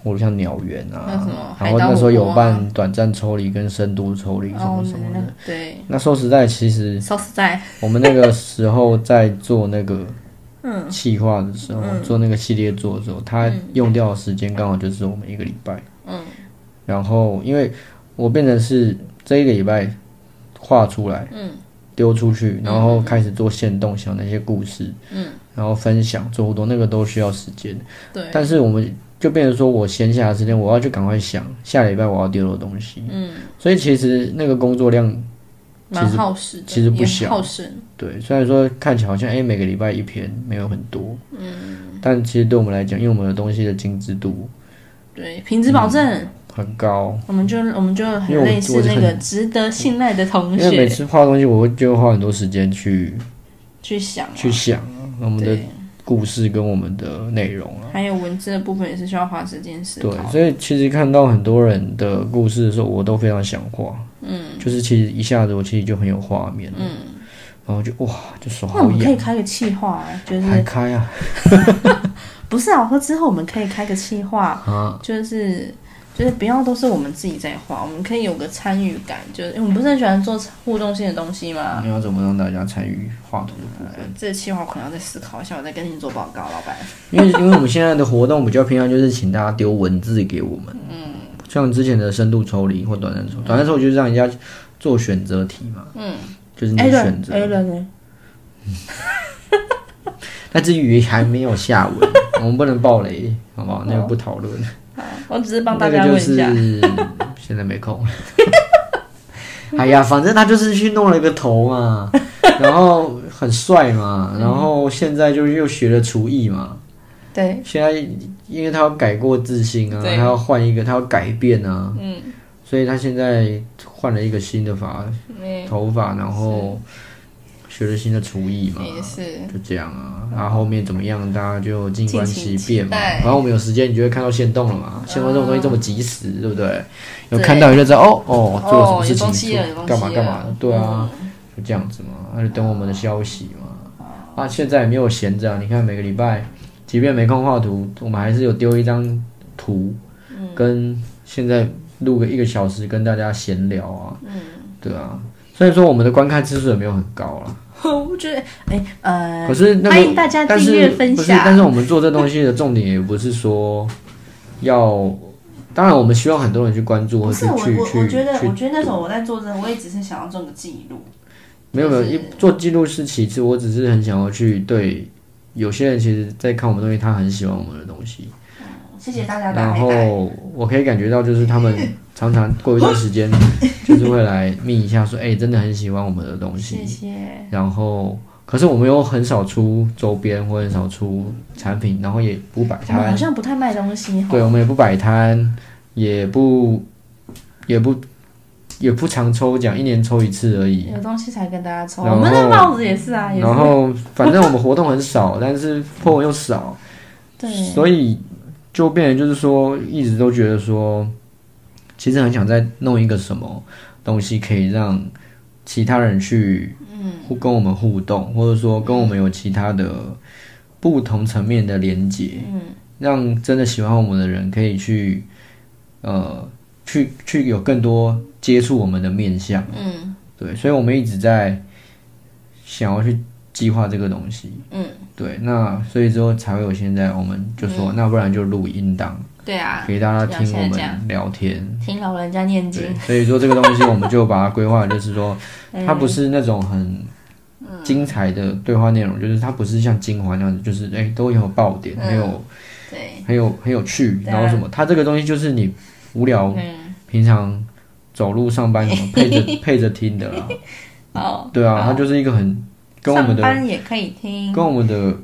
Speaker 1: 或者像鸟园啊，然后那时候有办短暂抽离跟深度抽离什么什么的。对，那说实在，其实
Speaker 2: 说实在，
Speaker 1: 我们那个时候在做那个 企划的时候，做那个系列做的时候，他用掉的时间刚好就是我们一个礼拜。嗯，然后因为我变成是这一个礼拜画出来，嗯，丢出去，然后开始做线动，想那些故事，嗯，然后分享做活动，那个都需要时间。对，但是我们。就变成说，我闲暇的时间，我要去赶快想下礼拜我要丢的东西。嗯，所以其实那个工作量
Speaker 2: 蛮耗时，
Speaker 1: 其实不小耗神。对，虽然说看起来好像哎、欸，每个礼拜一篇没有很多，嗯，但其实对我们来讲，因为我们的东西的精致度，
Speaker 2: 对，品质保证、嗯、
Speaker 1: 很高，
Speaker 2: 我们就我们就很类似那个值得信赖的同学。
Speaker 1: 因为每次画东西，我会就花很多时间去
Speaker 2: 去想、啊、
Speaker 1: 去想我们的。故事跟我们的内容啊，
Speaker 2: 还有文字的部分也是需要花时间思考。
Speaker 1: 对，所以其实看到很多人的故事的时候，我都非常想画。嗯，就是其实一下子我其实就很有画面。嗯，然后就哇，就手好痒。那我们
Speaker 2: 可以开个气话啊，就是
Speaker 1: 还开啊？
Speaker 2: 不是啊，我说之后我们可以开个气话 啊，就是。就是不要都是我们自己在画，我们可以有个参与感。就是我们不是很喜欢做互动性的东西吗？
Speaker 1: 你要怎么让大家参与画图的部分？
Speaker 2: 这个计划可能要再思考一下，我再跟你做报告，老板。
Speaker 1: 因为因为我们现在的活动比较偏向就是请大家丢文字给我们，嗯，像之前的深度抽离或短暂抽，短暂抽就是让人家做选择题嘛，嗯，就是你选择。A 了呢？那至于还没有下文，我们不能爆雷，好不好？那个不讨论。
Speaker 2: 我只是帮大家问一下，
Speaker 1: 就 是现在没空。哎呀，反正他就是去弄了一个头嘛，然后很帅嘛，然后现在就又学了厨艺嘛。对，现在因为他要改过自新啊，他要换一个，他要改变啊。嗯，所以他现在换了一个新的发头发，然后。学了新的厨艺嘛，也是就这样啊。然后后面怎么样，大家就静观其变嘛。然后我们有时间，你就会看到现动了嘛。现动这种东西这么及时，对不对？有看到你就知道哦哦，做了什么事情，干嘛干嘛的，对啊，就这样子嘛。那就等我们的消息嘛。啊，现在也没有闲着啊。你看每个礼拜，即便没空画图，我们还是有丢一张图，跟现在录个一个小时跟大家闲聊啊。嗯，对啊。所以说我们的观看次数也没有很高了。
Speaker 2: 我觉得，哎、欸，呃，
Speaker 1: 可是、那个、
Speaker 2: 欢迎大家订阅分享。
Speaker 1: 不是，但是我们做这东西的重点也不是说要，当然我们希望很多人去关注或是去。
Speaker 2: 我觉得，我觉得那时候我在做这个，我也只是想要做个记录。
Speaker 1: 没有没有，一做记录是其次，我只是很想要去对有些人，其实在看我们东西，他很喜欢我们的东西。
Speaker 2: 嗯，谢谢大家。
Speaker 1: 然后我可以感觉到，就是他们。常常过一段时间，就是会来密一下，说：“哎、欸，真的很喜欢我们的东西。”谢谢。然后，可是我们又很少出周边，或很少出产品，然后也不摆摊，
Speaker 2: 好像不太卖东西。
Speaker 1: 对，我们也不摆摊，也不，也不，也不常抽奖，一年抽一次而已。
Speaker 2: 有东西才跟大家抽。我们的帽子也是啊。
Speaker 1: 然后，反正我们活动很少，但是货文又少。对。所以就变成就是说，一直都觉得说。其实很想再弄一个什么东西，可以让其他人去互跟我们互动，或者说跟我们有其他的不同层面的连接，嗯让真的喜欢我们的人可以去呃去去有更多接触我们的面向。
Speaker 2: 嗯，
Speaker 1: 对，所以我们一直在想要去计划这个东西。
Speaker 2: 嗯，
Speaker 1: 对，那所以之后才会有现在，我们就说，嗯、那不然就录音档。
Speaker 2: 对啊，
Speaker 1: 给大家听我们聊天，
Speaker 2: 听老人家念经。
Speaker 1: 所以说这个东西，我们就把它规划，就是说，它不是那种很精彩的对话内容，嗯、就是它不是像精华那样子，就是哎、欸、都有爆点，很有，
Speaker 2: 嗯、对，
Speaker 1: 很有很有趣，然后什么，它这个东西就是你无聊，嗯、平常走路上班什么 配着配着听的啦。
Speaker 2: 哦，
Speaker 1: 对啊，它就是一个很跟我们的，
Speaker 2: 上班也可以听，
Speaker 1: 跟我们的。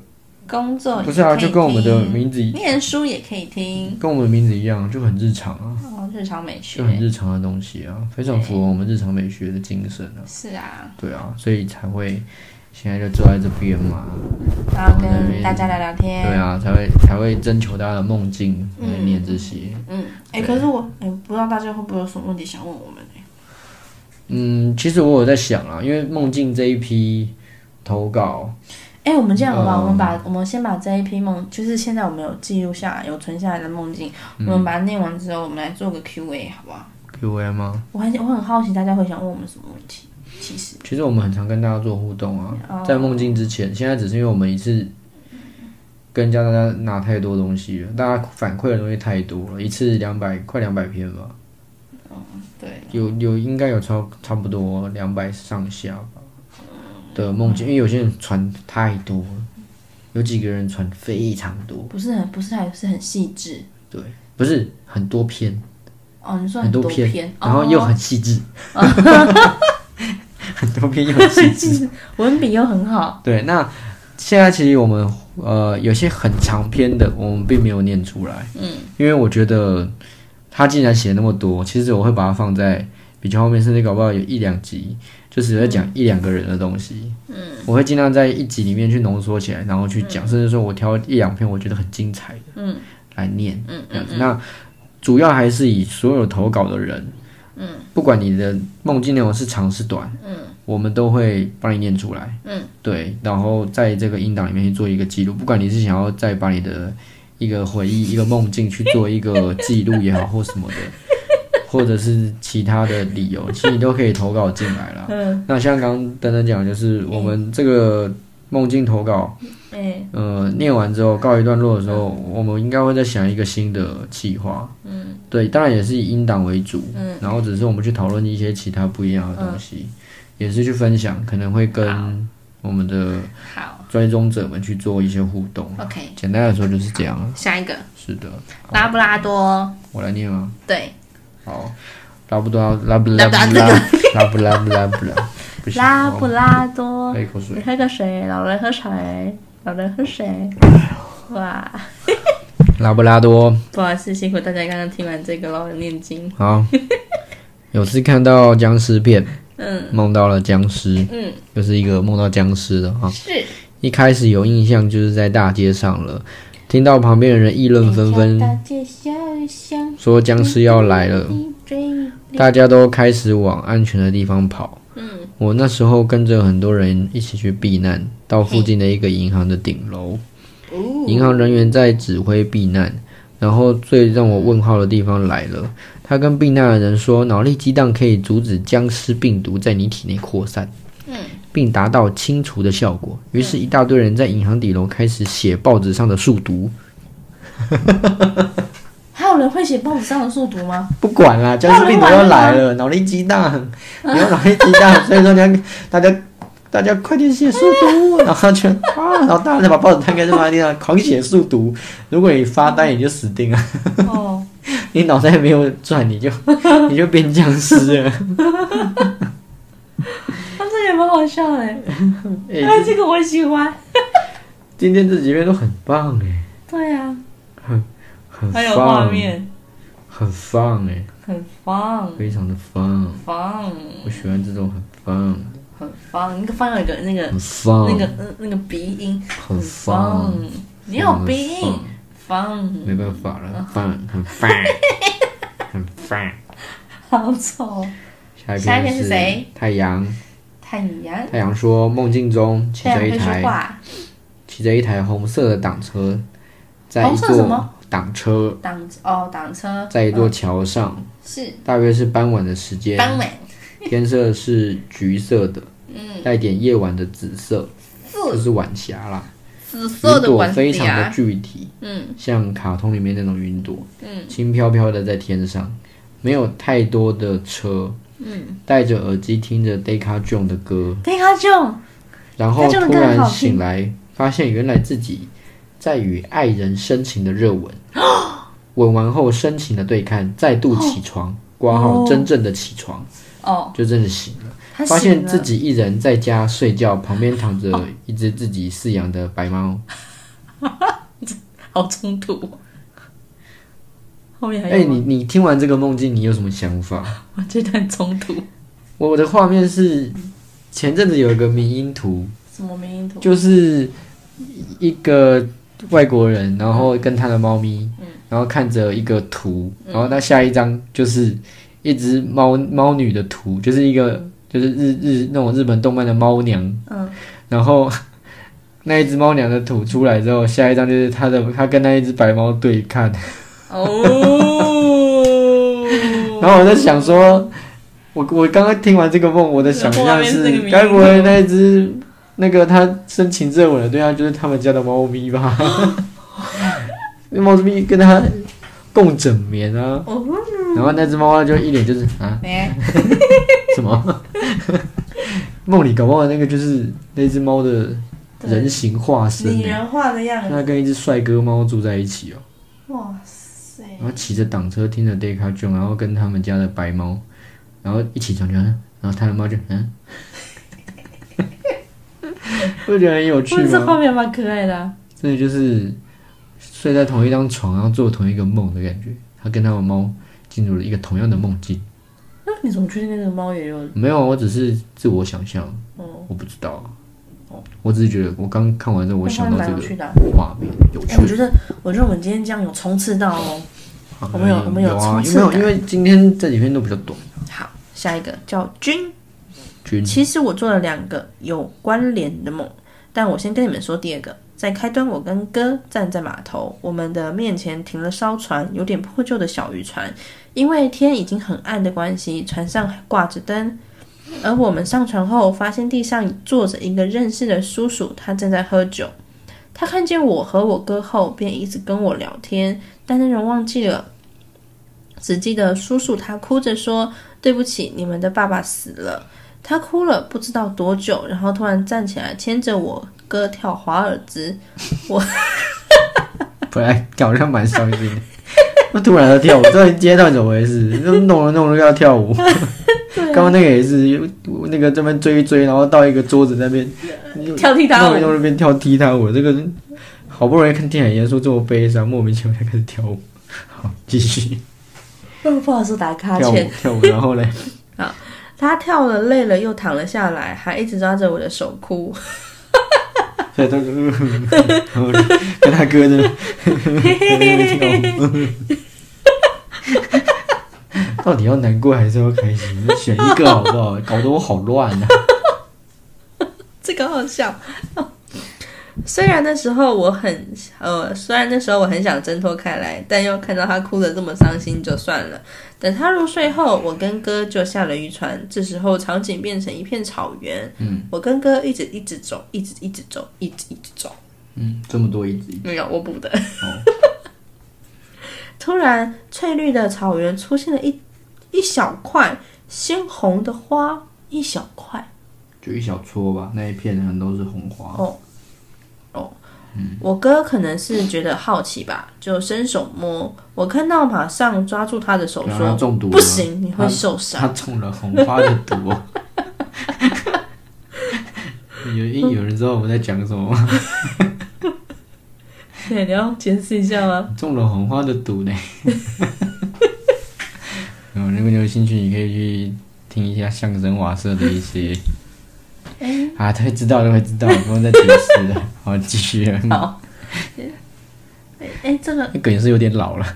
Speaker 2: 工作
Speaker 1: 不是啊，就跟我们的名字一样，
Speaker 2: 念书也可以听，
Speaker 1: 跟我们的名字一样，就很日常啊。
Speaker 2: 哦，日常美学，
Speaker 1: 就很日常的东西啊，非常符合我们日常美学的精神啊。
Speaker 2: 是啊，
Speaker 1: 对啊，所以才会现在就坐在这边嘛，
Speaker 2: 然后跟大家聊聊天。
Speaker 1: 对啊，才会才会征求大家的梦境来念这些。
Speaker 2: 嗯，哎、可是我哎、欸，不知道大家会不会有什么问题想问我们呢？
Speaker 1: 嗯，其实我有在想啊，因为梦境这一批投稿。
Speaker 2: 哎、欸，我们这样好不好？嗯、我们把我们先把这一批梦，就是现在我们有记录下来、有存下来的梦境，嗯、我们把它念完之后，我们来做个 Q&A，好不好
Speaker 1: ？Q&A 吗？
Speaker 2: 我很我很好奇，大家会想问我们什么问题？其实，
Speaker 1: 其实我们很常跟大家做互动啊，哦、在梦境之前，现在只是因为我们一次跟大家拿太多东西了，大家反馈的东西太多了，一次两百快两百篇吧。
Speaker 2: 嗯，对，
Speaker 1: 有有应该有超差不多两百上下吧。的梦境，因为有些人传太多了，有几个人传非常多，
Speaker 2: 不是很不是还是很细致，
Speaker 1: 对，不是很多篇，
Speaker 2: 哦，你说很多篇，
Speaker 1: 然后又很细致，哦、很多篇又很细致，
Speaker 2: 文笔又很好，
Speaker 1: 对，那现在其实我们呃有些很长篇的，我们并没有念出来，嗯，因为我觉得他既然写那么多，其实我会把它放在比较后面，甚至搞不好有一两集。就只会讲一两个人的东西，嗯，我会尽量在一集里面去浓缩起来，然后去讲，嗯、甚至说我挑一两篇我觉得很精彩的，嗯，来念，嗯，这样子。嗯嗯、那主要还是以所有投稿的人，嗯，不管你的梦境内容是长是短，嗯，我们都会帮你念出来，嗯，对，然后在这个音档里面去做一个记录，不管你是想要再把你的一个回忆、一个梦境去做一个记录也好，或什么的。或者是其他的理由，其实你都可以投稿进来了。嗯，那像刚刚等等讲，就是我们这个梦境投稿，嗯，呃，念完之后告一段落的时候，我们应该会再想一个新的计划。嗯，对，当然也是以音档为主。嗯，然后只是我们去讨论一些其他不一样的东西，也是去分享，可能会跟我们的好追踪者们去做一些互动。OK，简单来说就是这样。
Speaker 2: 下一个
Speaker 1: 是的，
Speaker 2: 拉布拉多，
Speaker 1: 我来念吗？
Speaker 2: 对。
Speaker 1: 好，拉布拉拉布拉布拉拉布拉布拉布拉，
Speaker 2: 拉布拉多，
Speaker 1: 喝一口水，
Speaker 2: 喝个水，老人喝水，老人喝水，哇，
Speaker 1: 拉布拉多，
Speaker 2: 不好意思，辛苦大家刚刚听完这个老人念经。
Speaker 1: 好，有次看到僵尸片，嗯，梦到了僵尸，嗯，就是一个梦到僵尸的哈，是，一开始有印象就是在大街上了。听到旁边的人议论纷纷，说僵尸要来了，大家都开始往安全的地方跑。我那时候跟着很多人一起去避难，到附近的一个银行的顶楼，银行人员在指挥避难。然后最让我问号的地方来了，他跟避难的人说，脑力激荡可以阻止僵尸病毒在你体内扩散。并达到清除的效果。于是，一大堆人在银行底楼开始写报纸上的数读。
Speaker 2: 还有人会写报纸上的速读吗？
Speaker 1: 不管啦，僵尸病毒要来了，脑力激荡，你要脑力激荡，所以说你要大家大家快点写速读，然后全啊，然后大家再把报纸摊开，在地上狂写速读。如果你发呆，你就死定了。哦，你脑袋没有转，你就你就变僵尸了。
Speaker 2: 也蛮好笑的，哎，这个我喜欢。
Speaker 1: 今天这几篇都很棒哎。
Speaker 2: 对呀，
Speaker 1: 很很
Speaker 2: 还有画面，
Speaker 1: 很棒哎，
Speaker 2: 很棒，
Speaker 1: 非常的棒，
Speaker 2: 棒。
Speaker 1: 我喜欢这种很棒，
Speaker 2: 很放。那个放有一个那个那个那个鼻音，很棒。你有鼻音，放。
Speaker 1: 没办法了，棒，很 棒，很棒。
Speaker 2: 好丑。
Speaker 1: 下一篇是谁？太阳。
Speaker 2: 太阳，
Speaker 1: 太阳说，梦境中骑着一台骑着一台红色的挡车，在一座挡车，
Speaker 2: 挡哦挡车，
Speaker 1: 在一座桥上，
Speaker 2: 嗯、是。
Speaker 1: 大约是傍晚的时间，
Speaker 2: 傍晚，
Speaker 1: 天色是橘色的，
Speaker 2: 嗯，
Speaker 1: 带点夜晚的紫色，就是晚霞啦，
Speaker 2: 紫色的晚霞，
Speaker 1: 云朵非常的具体，
Speaker 2: 嗯，
Speaker 1: 像卡通里面那种云朵，
Speaker 2: 嗯，
Speaker 1: 轻飘飘的在天上，没有太多的车，
Speaker 2: 嗯，
Speaker 1: 戴着耳机听着 Deca Joins 的歌
Speaker 2: ，Deca Joins，
Speaker 1: 然后突然醒来，发现原来自己。在与爱人深情的热吻，吻完后深情的对看，再度起床，挂号真正的起床，
Speaker 2: 哦，
Speaker 1: 就真的醒了，发现自己一人在家睡觉，旁边躺着一只自己饲养的白猫，
Speaker 2: 好冲突。后面还有，
Speaker 1: 哎、欸，你你听完这个梦境，你有什么想法？
Speaker 2: 我觉得很冲突。
Speaker 1: 我的画面是前阵子有一个迷音图，
Speaker 2: 什么迷音图？
Speaker 1: 就是一个。外国人，然后跟他的猫咪，嗯、然后看着一个图，嗯、然后他下一张就是一只猫猫女的图，就是一个就是日日那种日本动漫的猫娘，
Speaker 2: 嗯，然
Speaker 1: 后 那一只猫娘的图出来之后，下一张就是他的他跟那一只白猫对看，
Speaker 2: 哦，
Speaker 1: 然后我在想说，我我刚刚听完这个梦，我的想象是该不会那一只。那个他深情热吻的对象就是他们家的猫咪吧？那 猫咪跟他共枕眠啊，然后那只猫就一脸就是啊，什么？梦里搞不好那个就是那只猫的人形化身，
Speaker 2: 拟人化的样子。
Speaker 1: 他跟一只帅哥猫住在一起哦。
Speaker 2: 哇塞！
Speaker 1: 然后骑着挡车，听着 Deca Joins，然后跟他们家的白猫，然后一起床就，然后他的猫就嗯。会觉得很有趣吗？
Speaker 2: 这画面蛮可爱的、啊。
Speaker 1: 真的就是睡在同一张床，然后做同一个梦的感觉。他跟他的猫进入了一个同样的梦境。
Speaker 2: 那你怎么确定那个猫也有？
Speaker 1: 没有，我只是自我想象。
Speaker 2: 哦，
Speaker 1: 我不知道。哦，我只是觉得我刚看完之后，我想到这个画面有趣、
Speaker 2: 欸。我觉得，我觉得我们今天这样有冲刺到哦。我们有，我们有冲刺
Speaker 1: 感。因为今天这几篇都比较短。
Speaker 2: 好，下一个叫君。其实我做了两个有关联的梦。但我先跟你们说第二个，在开端，我跟哥站在码头，我们的面前停了艘船，有点破旧的小渔船。因为天已经很暗的关系，船上还挂着灯。而我们上船后，发现地上坐着一个认识的叔叔，他正在喝酒。他看见我和我哥后，便一直跟我聊天，但那人忘记了，只记得叔叔他哭着说：“对不起，你们的爸爸死了。”他哭了不知道多久，然后突然站起来牵着我哥跳华尔兹。我
Speaker 1: 本来好像蛮伤心的，我突然要跳舞，这今天到底怎么回事？弄了弄了要跳舞。刚刚、啊、那个也是，那个这边追一追，然后到一个桌子那边
Speaker 2: 跳踢踏舞，
Speaker 1: 弄那边跳踢踏舞。这个好不容易看电影，严肃这么悲伤，莫名其妙才开始跳舞。好，继续。
Speaker 2: 不好意思，打哈欠。
Speaker 1: 跳舞，跳舞，然后嘞。
Speaker 2: 好。他跳了，累了，又躺了下来，还一直抓着我的手哭。
Speaker 1: 所以他哥，跟他哥的 到底要难过还是要开心？选一个好不好？搞得我好乱啊！
Speaker 2: 这个好笑。虽然那时候我很呃，虽然那时候我很想挣脱开来，但又看到他哭得这么伤心，就算了。等他入睡后，我跟哥就下了渔船。这时候场景变成一片草原。
Speaker 1: 嗯，
Speaker 2: 我跟哥一直一直走，一直一直走，一直一直走。
Speaker 1: 嗯，这么多一直，
Speaker 2: 没有我补的。
Speaker 1: 哦、
Speaker 2: 突然，翠绿的草原出现了一一小块鲜红的花，一小块，
Speaker 1: 就一小撮吧。那一片很都是红花。
Speaker 2: 哦。我哥可能是觉得好奇吧，就伸手摸。我看到马上抓住他的手
Speaker 1: 说：“中毒了，
Speaker 2: 不行，你会受伤。”
Speaker 1: 他中了红花的毒。有有人知道我们在讲什么吗？
Speaker 2: 对，你要解释一下吗？
Speaker 1: 中了红花的毒呢？如果你有兴趣，你可以去听一下相声瓦舍的一些。
Speaker 2: 欸、
Speaker 1: 啊，他会知道，他会知道，不用再解释了。好，继续。
Speaker 2: 好。哎、欸，这个
Speaker 1: 那梗也是有点老了。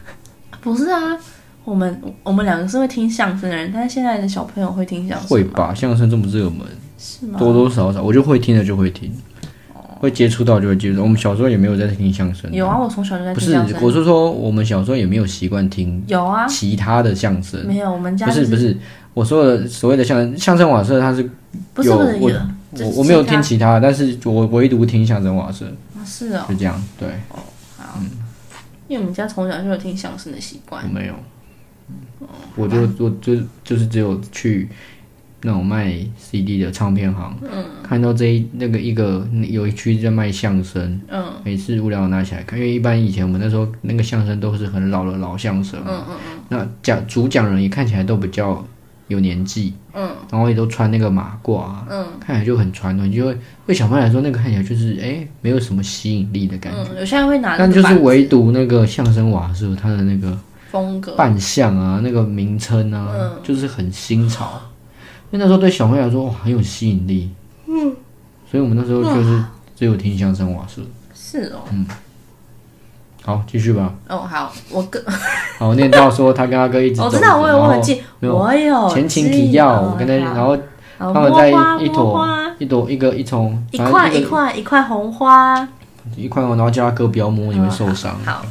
Speaker 2: 不是啊，我们我们两个是会听相声的人，但是现在的小朋友会听相声吗？
Speaker 1: 会吧？相声这么热门，
Speaker 2: 是吗？
Speaker 1: 多多少少，我就会听的就会听。
Speaker 2: 哦。
Speaker 1: 会接触到就会接触到。我们小时候也没有在听相声。
Speaker 2: 有啊，我从小就在听相声。
Speaker 1: 不是，我是说我们小时候也没有习惯听。
Speaker 2: 有啊。
Speaker 1: 其他的相声。
Speaker 2: 没有，我们家
Speaker 1: 不是不是，我说的所谓的相声相声瓦舍，它是
Speaker 2: 不是不是
Speaker 1: 我我我没有听其他的，但是我唯独听相声瓦舍。
Speaker 2: 是哦。
Speaker 1: 就这样，对。
Speaker 2: 哦，好。嗯。因为我们家从小就有听相声的习惯。
Speaker 1: 我没有。我就我就就是只有去那种卖 CD 的唱片行，嗯，看到这一那个一个有一区在卖相声，嗯，每次无聊拿起来看，因为一般以前我们那时候那个相声都是很老的老相声，嗯嗯嗯，那讲主讲人也看起来都比较有年纪，嗯，然后也都穿那个马褂，嗯，看起来就很传统，就会对小朋友来说那个看起来就是哎、欸、没有什么吸引力的感觉，
Speaker 2: 嗯，有些人会拿，
Speaker 1: 但就是唯独那个相声瓦舍他的那个。
Speaker 2: 风格、
Speaker 1: 扮相啊，那个名称啊，嗯、就是很新潮。因为那时候对小朋友来说，哇，很有吸引力。嗯，所以我们那时候就是只有听相声瓦舍。
Speaker 2: 是哦。
Speaker 1: 嗯。好，继续吧。
Speaker 2: 哦，好，我哥。
Speaker 1: 好，念到说他跟他哥一直。
Speaker 2: 我知道，我有，我很记。我有。
Speaker 1: 前情提要，我跟他，然后他们在一朵一朵一个一丛
Speaker 2: 一块一块一块红花，
Speaker 1: 一块红，然后叫他哥不要摸，你会受伤。
Speaker 2: 好，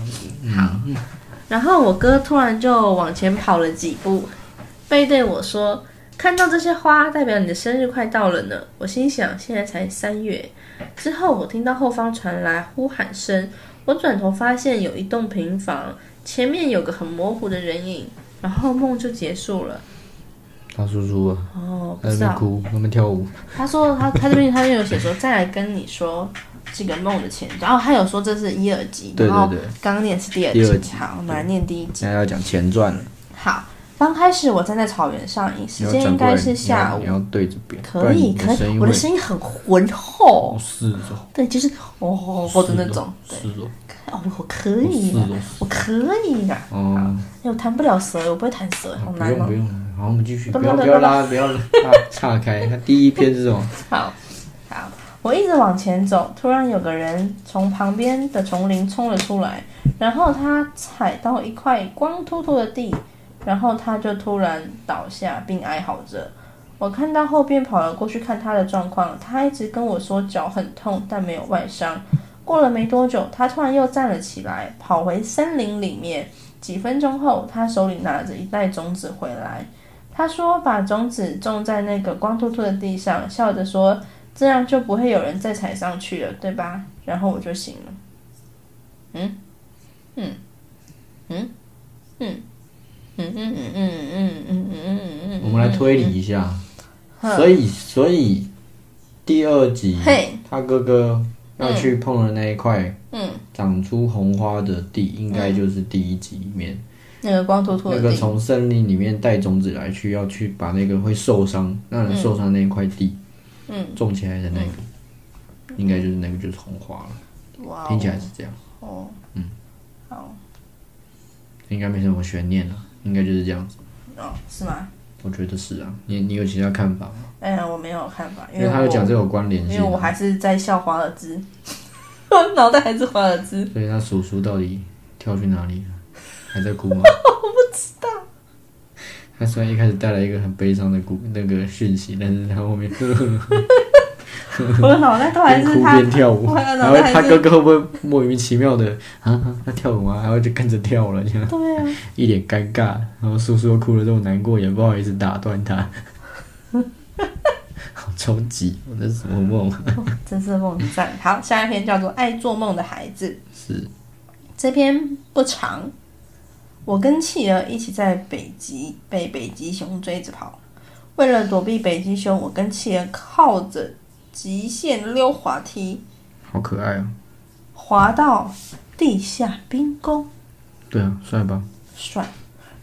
Speaker 2: 好。然后我哥突然就往前跑了几步，背对我说：“看到这些花，代表你的生日快到了呢。”我心想：现在才三月。之后我听到后方传来呼喊声，我转头发现有一栋平房，前面有个很模糊的人影，然后梦就结束了。
Speaker 1: 大叔叔啊，
Speaker 2: 哦，
Speaker 1: 在那边哭，在那边跳舞。
Speaker 2: 他说他他这边他就有写说再来跟你说。这个梦的前，然后他有说这是一二集，
Speaker 1: 对对对，
Speaker 2: 然后刚刚念是第二集，
Speaker 1: 第二集
Speaker 2: 好，我们来念第一集。
Speaker 1: 现在要讲前传了。
Speaker 2: 好，刚开始我站在草原上，时间应该是下午。
Speaker 1: 你要，对着边。
Speaker 2: 可以可以，我的声音很浑厚。
Speaker 1: 是哦。
Speaker 2: 对，就是哦哦的那种。
Speaker 1: 是哦。
Speaker 2: 哦，我可以的，我可以的。哦。我弹不了舌，我不会弹舌，好难吗？
Speaker 1: 不用不用，好，我们继续。不要不要拉，不要拉，岔开。他第一篇是什么？
Speaker 2: 好。我一直往前走，突然有个人从旁边的丛林冲了出来，然后他踩到一块光秃秃的地，然后他就突然倒下并哀嚎着。我看到后便跑了过去看他的状况，他一直跟我说脚很痛，但没有外伤。过了没多久，他突然又站了起来，跑回森林里面。几分钟后，他手里拿着一袋种子回来，他说把种子种在那个光秃秃的地上，笑着说。这样就不会有人再踩上去了，对吧？然后我就醒了。嗯，嗯，嗯，嗯，嗯，嗯，嗯，嗯，嗯，嗯，嗯，嗯，
Speaker 1: 我们来推理一下。所以，所以第二集，他哥哥要去碰的那一块，嗯，长出红花的地，应该就是第一集里面。
Speaker 2: 那个光秃秃的，
Speaker 1: 那个从森林里面带种子来去，要去把那个会受伤、让人受伤那一块地。嗯，种起来的那个，嗯、应该就是那个，就是红花了。哇，听起来是这样。哦，嗯，好，应该没什么悬念了，应该就是这样子。
Speaker 2: 哦，是吗？
Speaker 1: 我觉得是啊。你你有其他看法吗？
Speaker 2: 哎呀，我没有看法，因
Speaker 1: 为他有讲这有关联性。
Speaker 2: 因为我还是在笑华尔兹，我 脑袋还是华尔兹。
Speaker 1: 所以他叔叔到底跳去哪里了？还在哭吗？
Speaker 2: 我不知道。
Speaker 1: 他虽然一开始带来一个很悲伤的故那个讯息，但是他后面，
Speaker 2: 我的脑袋都还是
Speaker 1: 边哭边跳舞，然后他哥哥会不会莫名其妙的 啊？他跳舞啊，然后就跟着跳了，这样对啊，一脸尴尬，然后叔叔又哭了这么难过，也不好意思打断他，好着急，我这是什么梦？
Speaker 2: 真是梦赞。好，下一篇叫做《爱做梦的孩子》，
Speaker 1: 是
Speaker 2: 这篇不长。我跟企鹅一起在北极被北极熊追着跑，为了躲避北极熊，我跟企鹅靠着极限溜滑梯，
Speaker 1: 好可爱啊！
Speaker 2: 滑到地下冰宫，
Speaker 1: 对啊，帅吧？
Speaker 2: 帅。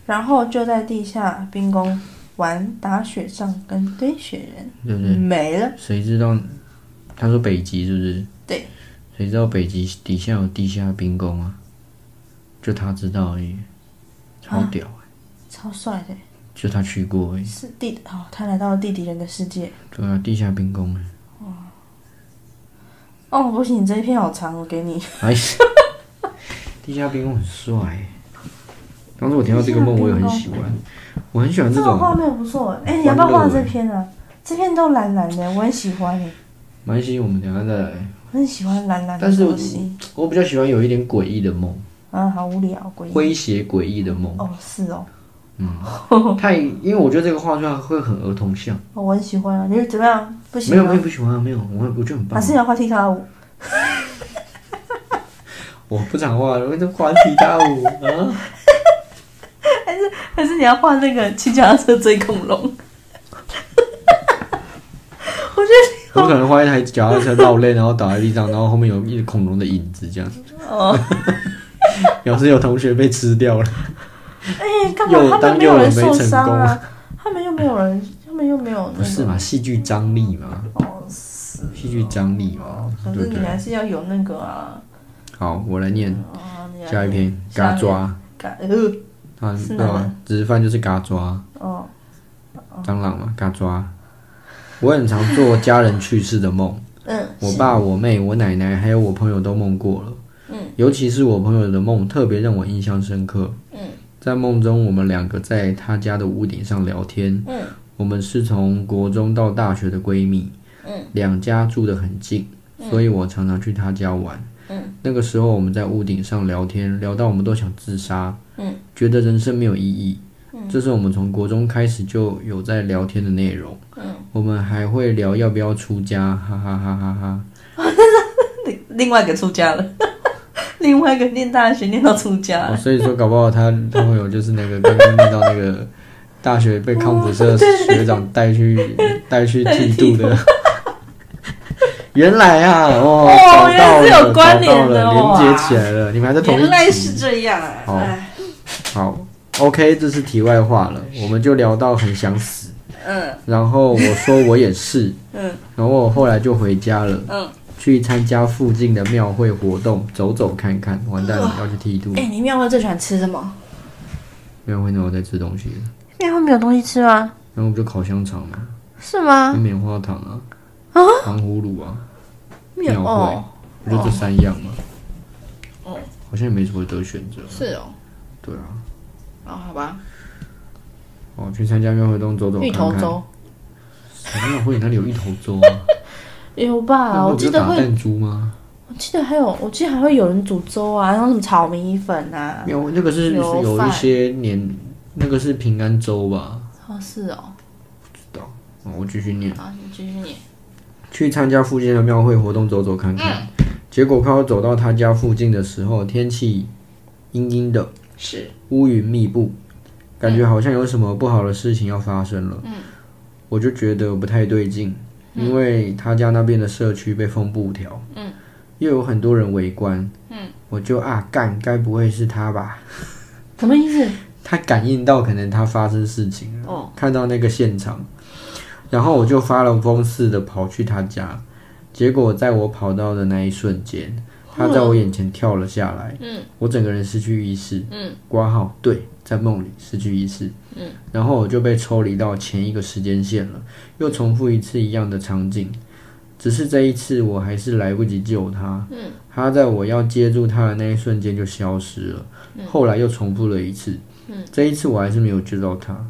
Speaker 2: 然后就在地下冰宫玩打雪仗跟堆雪人，
Speaker 1: 对不对？
Speaker 2: 没了。
Speaker 1: 谁知道？他说北极是不是？
Speaker 2: 对。
Speaker 1: 谁知道北极底下有地下冰宫啊？就他知道而已。超屌、欸啊、
Speaker 2: 超帅的，
Speaker 1: 就他去过哎，
Speaker 2: 是地哦，他来到了地底人的世界。
Speaker 1: 对啊，地下冰宫哎。
Speaker 2: 哦，不行，你这一片好长，我给你。
Speaker 1: 哎，地下冰宫很帅、欸。当时我听到这个梦，我也很喜欢，我很喜欢这种。这
Speaker 2: 画面不错哎、欸，你要不要画这篇啊？这篇都蓝蓝的，我很喜欢哎、欸。
Speaker 1: 蛮喜欢，我们等下再来
Speaker 2: 我很喜欢蓝蓝的
Speaker 1: 但是
Speaker 2: 东西。
Speaker 1: 我比较喜欢有一点诡异的梦，
Speaker 2: 啊，好无聊，诡异。
Speaker 1: 诙谐诡异的梦。
Speaker 2: 哦，是哦。
Speaker 1: 嗯，太，因为我觉得这个画出来会很儿童像。
Speaker 2: 哦，我很喜欢啊，你是怎么样？不喜欢？
Speaker 1: 没有，没有不喜欢啊，没有，我我觉得很棒。
Speaker 2: 还是你要画踢踏舞？
Speaker 1: 我不想画，我就画踢踏舞啊。
Speaker 2: 还是还是你要画那个骑脚踏车追恐龙？我觉得
Speaker 1: 我可能画一台脚踏车绕链，然后倒在地上，然后后面有一只恐龙的影子，这样。哦。表示有同学被吃掉了。
Speaker 2: 哎，干嘛？他们没有人受伤啊？他们又没有人，他们又没有。
Speaker 1: 不是嘛？戏剧张力嘛。
Speaker 2: 哦，是。
Speaker 1: 戏剧张力嘛。
Speaker 2: 可是你还是要有那个啊。
Speaker 1: 好，我来念下一篇。嘎抓。
Speaker 2: 嘎呃。
Speaker 1: 啊，对吧？直翻就是嘎抓。哦。蟑螂嘛，嘎抓。我很常做家人去世的梦。嗯。我爸、我妹、我奶奶还有我朋友都梦过了。嗯。尤其是我朋友的梦，特别让我印象深刻。嗯。在梦中，我们两个在他家的屋顶上聊天。嗯，我们是从国中到大学的闺蜜。嗯，两家住得很近，所以我常常去他家玩。嗯，那个时候我们在屋顶上聊天，聊到我们都想自杀。嗯，觉得人生没有意义。嗯，这是我们从国中开始就有在聊天的内容。嗯，我们还会聊要不要出家，哈哈哈哈哈
Speaker 2: 另外一个出家了。另外一个念大学念到出家，
Speaker 1: 哦，所以说搞不好他他会有就是那个刚刚念到那个大学被康复社学长带去带去剃度的，原来啊，哦，找到了，找到了，连接起来了，你们还在同一起，
Speaker 2: 原来是这样，
Speaker 1: 好，好，OK，这是题外话了，我们就聊到很想死，嗯，然后我说我也是，嗯，然后我后来就回家了，嗯。去参加附近的庙会活动，走走看看。完蛋了，要去剃度。
Speaker 2: 哎、欸，你庙会最喜欢吃什么？
Speaker 1: 庙会那我在吃东西。
Speaker 2: 庙会没有东西吃吗？
Speaker 1: 然后就烤香肠嘛。
Speaker 2: 是
Speaker 1: 吗？棉花糖啊，啊，糖葫芦啊。庙会，哦、不就这三样吗？哦，好像也没什么得选择。
Speaker 2: 是哦。
Speaker 1: 对啊。
Speaker 2: 哦，好吧。
Speaker 1: 哦，去参加庙会活动，走走看看。芋头粥。庙会哪里有芋头粥啊？
Speaker 2: 有吧？我记得会。
Speaker 1: 弹珠吗？
Speaker 2: 我记得还有，我记得还会有人煮粥啊，然后什么炒米粉啊。
Speaker 1: 有那个是有一些年，那个是平安粥吧？
Speaker 2: 哦，是哦。
Speaker 1: 不知道。哦，我继续念。
Speaker 2: 啊，你继续念。
Speaker 1: 去参加附近的庙会活动走走看看，嗯、结果快要走到他家附近的时候，天气阴阴的，是乌云密布，感觉好像有什么不好的事情要发生了。嗯，我就觉得不太对劲。因为他家那边的社区被封布条，嗯，又有很多人围观，嗯，我就啊干，该不会是他吧？
Speaker 2: 什么意思？
Speaker 1: 他感应到可能他发生事情了，哦，看到那个现场，然后我就发了疯似的跑去他家，结果在我跑到的那一瞬间，他在我眼前跳了下来，嗯，我整个人失去意识，嗯，挂号对。在梦里失去意识，嗯，然后我就被抽离到前一个时间线了，又重复一次一样的场景，只是这一次我还是来不及救他，嗯，他在我要接住他的那一瞬间就消失了，嗯，后来又重复了一次，嗯，这一次我还是没有救到他，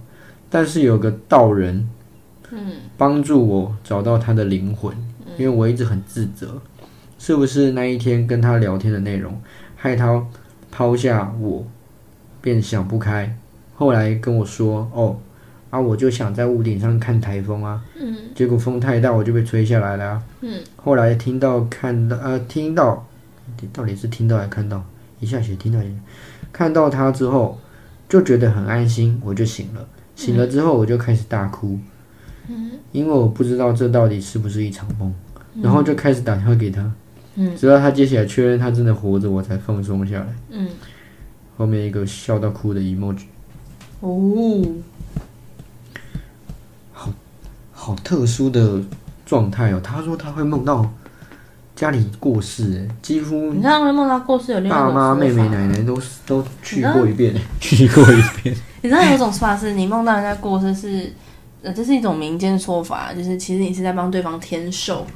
Speaker 1: 但是有个道人，嗯，帮助我找到他的灵魂，因为我一直很自责，是不是那一天跟他聊天的内容害他抛下我？便想不开，后来跟我说：“哦，啊，我就想在屋顶上看台风啊，嗯，结果风太大，我就被吹下来了啊，嗯，后来听到看到呃，听到，到底是听到还看到？一下写听到，看到他之后就觉得很安心，我就醒了，醒了之后我就开始大哭，嗯，因为我不知道这到底是不是一场梦，然后就开始打电话给他，嗯，直到他接起来确认他真的活着，我才放松下来，嗯。”后面一个笑到哭的 emoji，哦，好好特殊的状态哦。他说他会梦到家里过世，诶，几乎
Speaker 2: 你看会梦到过世有
Speaker 1: 爸妈、妹妹、奶奶都都去过一遍，去过一遍。
Speaker 2: 你知道 有种说法是，你梦到人家过世是，呃，这是一种民间说法，就是其实你是在帮对方添寿。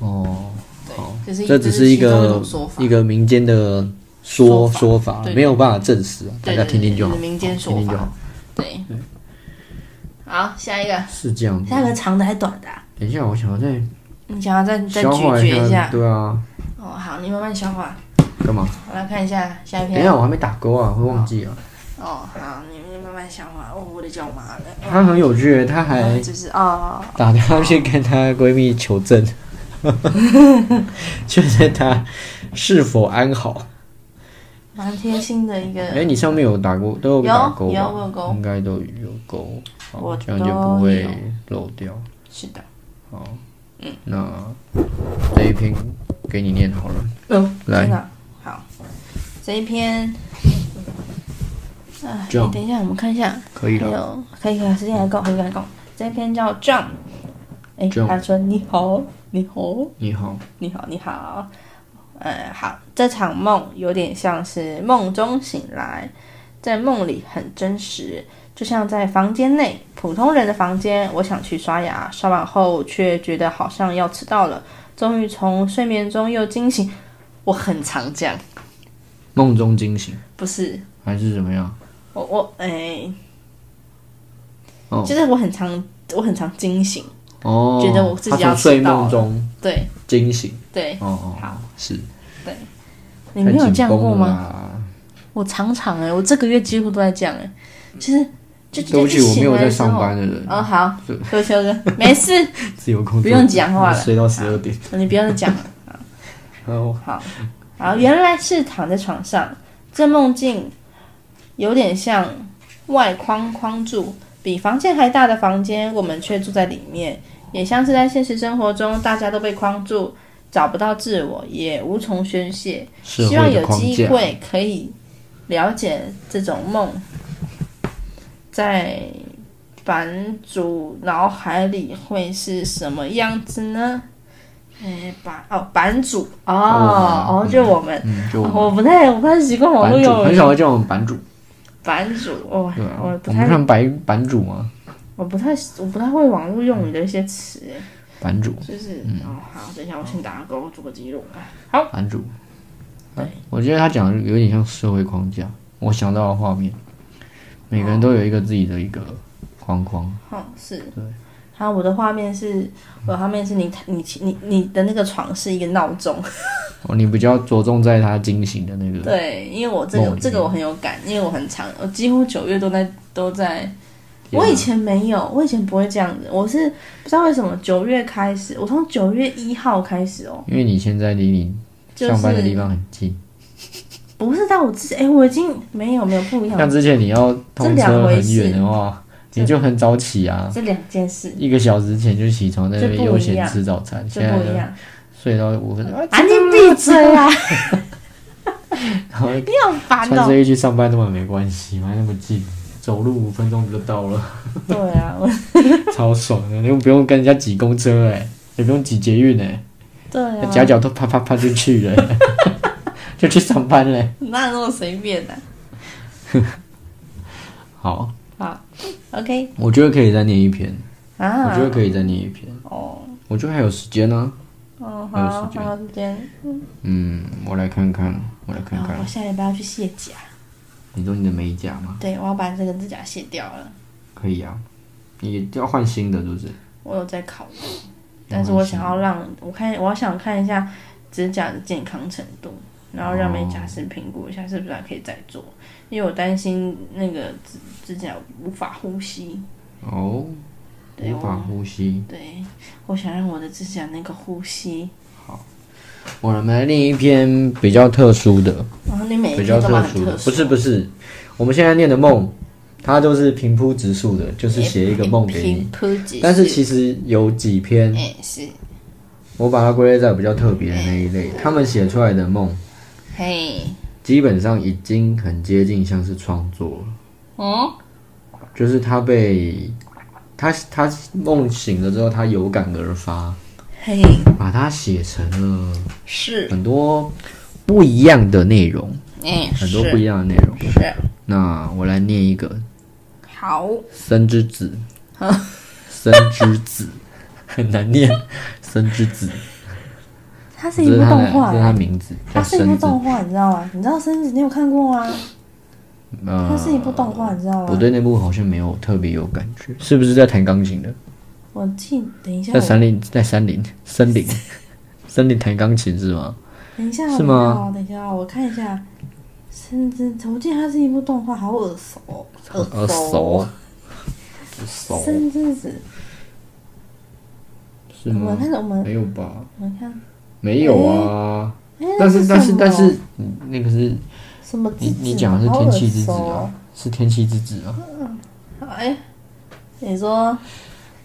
Speaker 1: 哦，好，就是这只是一个一个民间的。说说法没有办法证实，大家听听就好。
Speaker 2: 民间说法，对。好，下一个
Speaker 1: 是这样子。
Speaker 2: 下一个长的还是短的？
Speaker 1: 等一下，我想要再
Speaker 2: 你想要再再咀嚼一下？
Speaker 1: 一下对啊。
Speaker 2: 哦，好，你慢慢消化。
Speaker 1: 干嘛？
Speaker 2: 我来看一下下一篇。
Speaker 1: 等一下，我还没打勾啊，会忘记啊。
Speaker 2: 哦，好，你你慢慢消化。哦，我的脚麻了。
Speaker 1: 他很有趣，他还
Speaker 2: 就是哦，
Speaker 1: 打电话去跟她闺蜜求证，确 认他是否安好。
Speaker 2: 蛮贴心的一个。
Speaker 1: 哎，你上面有打勾，都有打勾吧？
Speaker 2: 有有勾，
Speaker 1: 应该都有勾，
Speaker 2: 我
Speaker 1: 这样就不会漏掉。
Speaker 2: 是的。
Speaker 1: 好，嗯，那这一篇给你念好了。
Speaker 2: 嗯，
Speaker 1: 来，
Speaker 2: 好，这一篇。啊，你等一下，我们看一下。
Speaker 1: 可以
Speaker 2: 了。可以可以，时间还够，时间还够。这一篇叫 Jump。哎，他说你好，你好，
Speaker 1: 你好，
Speaker 2: 你好，你好。呃，好，这场梦有点像是梦中醒来，在梦里很真实，就像在房间内普通人的房间。我想去刷牙，刷完后却觉得好像要迟到了。终于从睡眠中又惊醒。我很常这样，
Speaker 1: 梦中惊醒，
Speaker 2: 不是，
Speaker 1: 还是怎么样？
Speaker 2: 我我哎，哦，就是我很常我很常惊醒，哦，觉得我自己要
Speaker 1: 睡梦中
Speaker 2: 对。
Speaker 1: 惊醒，
Speaker 2: 对，
Speaker 1: 哦哦，
Speaker 2: 好。
Speaker 1: 是，
Speaker 2: 对，你没有这样过吗？我常常哎，我这个月几乎都在这样哎，其实就
Speaker 1: 对不起，我没有在上班的人，
Speaker 2: 哦好，休休哥没事，
Speaker 1: 自由工作，
Speaker 2: 不用讲话了，
Speaker 1: 睡到十二点，
Speaker 2: 你不要再讲了，好，好，好，原来是躺在床上，这梦境。有点像外框框住比房间还大的房间，我们却住在里面，也像是在现实生活中，大家都被框住，找不到自我，也无从宣泄。希望有机会可以了解这种梦，在版主脑海里会是什么样子呢？哎，版哦，版主哦哦，就我们，
Speaker 1: 嗯，就
Speaker 2: 我不太我不太习惯网络用语，
Speaker 1: 很少会叫我们版主。
Speaker 2: 版主。哦，
Speaker 1: 对啊、
Speaker 2: 我不太
Speaker 1: 我们看版版主吗？
Speaker 2: 我不太我不太会网络用语的一些词，
Speaker 1: 版主。
Speaker 2: 就是、嗯、哦，好，等一下我先打个勾，做个记录。好，
Speaker 1: 版主，
Speaker 2: 对，
Speaker 1: 我觉得他讲的有点像社会框架，我想到的画面，每个人都有一个自己的一个框框。
Speaker 2: 哦，是，
Speaker 1: 对。
Speaker 2: 好，我的画面是，我的画面是你你你你的那个床是一个闹钟。
Speaker 1: 哦，你比较着重在他惊醒的那个。
Speaker 2: 对，因为我这个这个我很有感，因为我很长，我几乎九月都在都在。我以前没有，我以前不会这样子。我是不知道为什么九月开始，我从九月一号开始哦。
Speaker 1: 因为你现在离你上班的地方很近。
Speaker 2: 不是，但我之前哎，我已经没有没有不一样。
Speaker 1: 像之前你要通车很远的话，你就很早起啊。
Speaker 2: 这两件事。
Speaker 1: 一个小时前就起床，在那边悠闲吃早餐。
Speaker 2: 这不一样。
Speaker 1: 睡到五分钟，
Speaker 2: 啊！你闭嘴啊！
Speaker 1: 然后
Speaker 2: 你好烦哦。
Speaker 1: 穿这衣去上班根本没关系嘛，那么近，走路五分钟就到了。
Speaker 2: 对啊，
Speaker 1: 超爽的，你又不用跟人家挤公车哎，也不用挤捷运哎。
Speaker 2: 对啊。
Speaker 1: 脚脚都啪啪啪就去了，就去上班嘞。
Speaker 2: 哪有那么随便呢？
Speaker 1: 好。
Speaker 2: 好，OK。
Speaker 1: 我觉得可以再念一篇
Speaker 2: 啊。
Speaker 1: 我觉得可以再念一篇
Speaker 2: 哦。
Speaker 1: 我觉得还有时间呢。
Speaker 2: 哦，还有时间，还有时间。
Speaker 1: 嗯，我来看看，我来看看。
Speaker 2: 我下礼拜要去卸甲。
Speaker 1: 你说你的美甲吗？
Speaker 2: 对，我要把这个指甲卸掉了。
Speaker 1: 可以啊，你要换新的，是不是？
Speaker 2: 我有在考虑，但是我想要让我看，我想看一下指甲的健康程度，然后让美甲师评估一下是不是还可以再做，因为我担心那个指指甲无法呼吸。
Speaker 1: 哦。无法呼吸，
Speaker 2: 对，我想让我的指甲能够呼吸。
Speaker 1: 好，我们来念一篇比较特殊的。
Speaker 2: 哦，你每一
Speaker 1: 篇都蛮特殊的。不是不是，我们现在念的梦，它都是平铺直述的，就是写一个梦给你。但是其实有几篇，
Speaker 2: 是，
Speaker 1: 我把它归类在比较特别的那一类。他们写出来的梦，
Speaker 2: 嘿，
Speaker 1: 基本上已经很接近像是创作了。
Speaker 2: 嗯，
Speaker 1: 就是他被。他他梦醒了之后，他有感而发，
Speaker 2: 嘿，
Speaker 1: 把它写成了
Speaker 2: 是。
Speaker 1: 很多不一样的内容，
Speaker 2: 嗯，
Speaker 1: 很多不一样的内容。
Speaker 2: 是，
Speaker 1: 那我来念一个，
Speaker 2: 好，
Speaker 1: 生之子，生之子。很难念，生之子，
Speaker 2: 它是一部动画，
Speaker 1: 这是它名字，
Speaker 2: 它是一部动画，你知道吗？你知道森子，你有看过吗？
Speaker 1: 呃，
Speaker 2: 它是一部动画，你知道吗？
Speaker 1: 我对那部好像没有特别有感觉，是不是在弹钢琴的？
Speaker 2: 我记，等一下，
Speaker 1: 在山林，在山林，森林，森林弹钢琴是吗？
Speaker 2: 等一下，
Speaker 1: 是吗？
Speaker 2: 等一下，我看一下。甚至我记得它是一部动画，好耳熟，
Speaker 1: 耳熟，耳熟。
Speaker 2: 甚至是，
Speaker 1: 是吗？
Speaker 2: 我看我们
Speaker 1: 没有吧？
Speaker 2: 我们看
Speaker 1: 没有啊。但是但是但是，那个是
Speaker 2: 什么？
Speaker 1: 你你讲的是天气之子啊？是天气之子啊？
Speaker 2: 嗯，哎，你说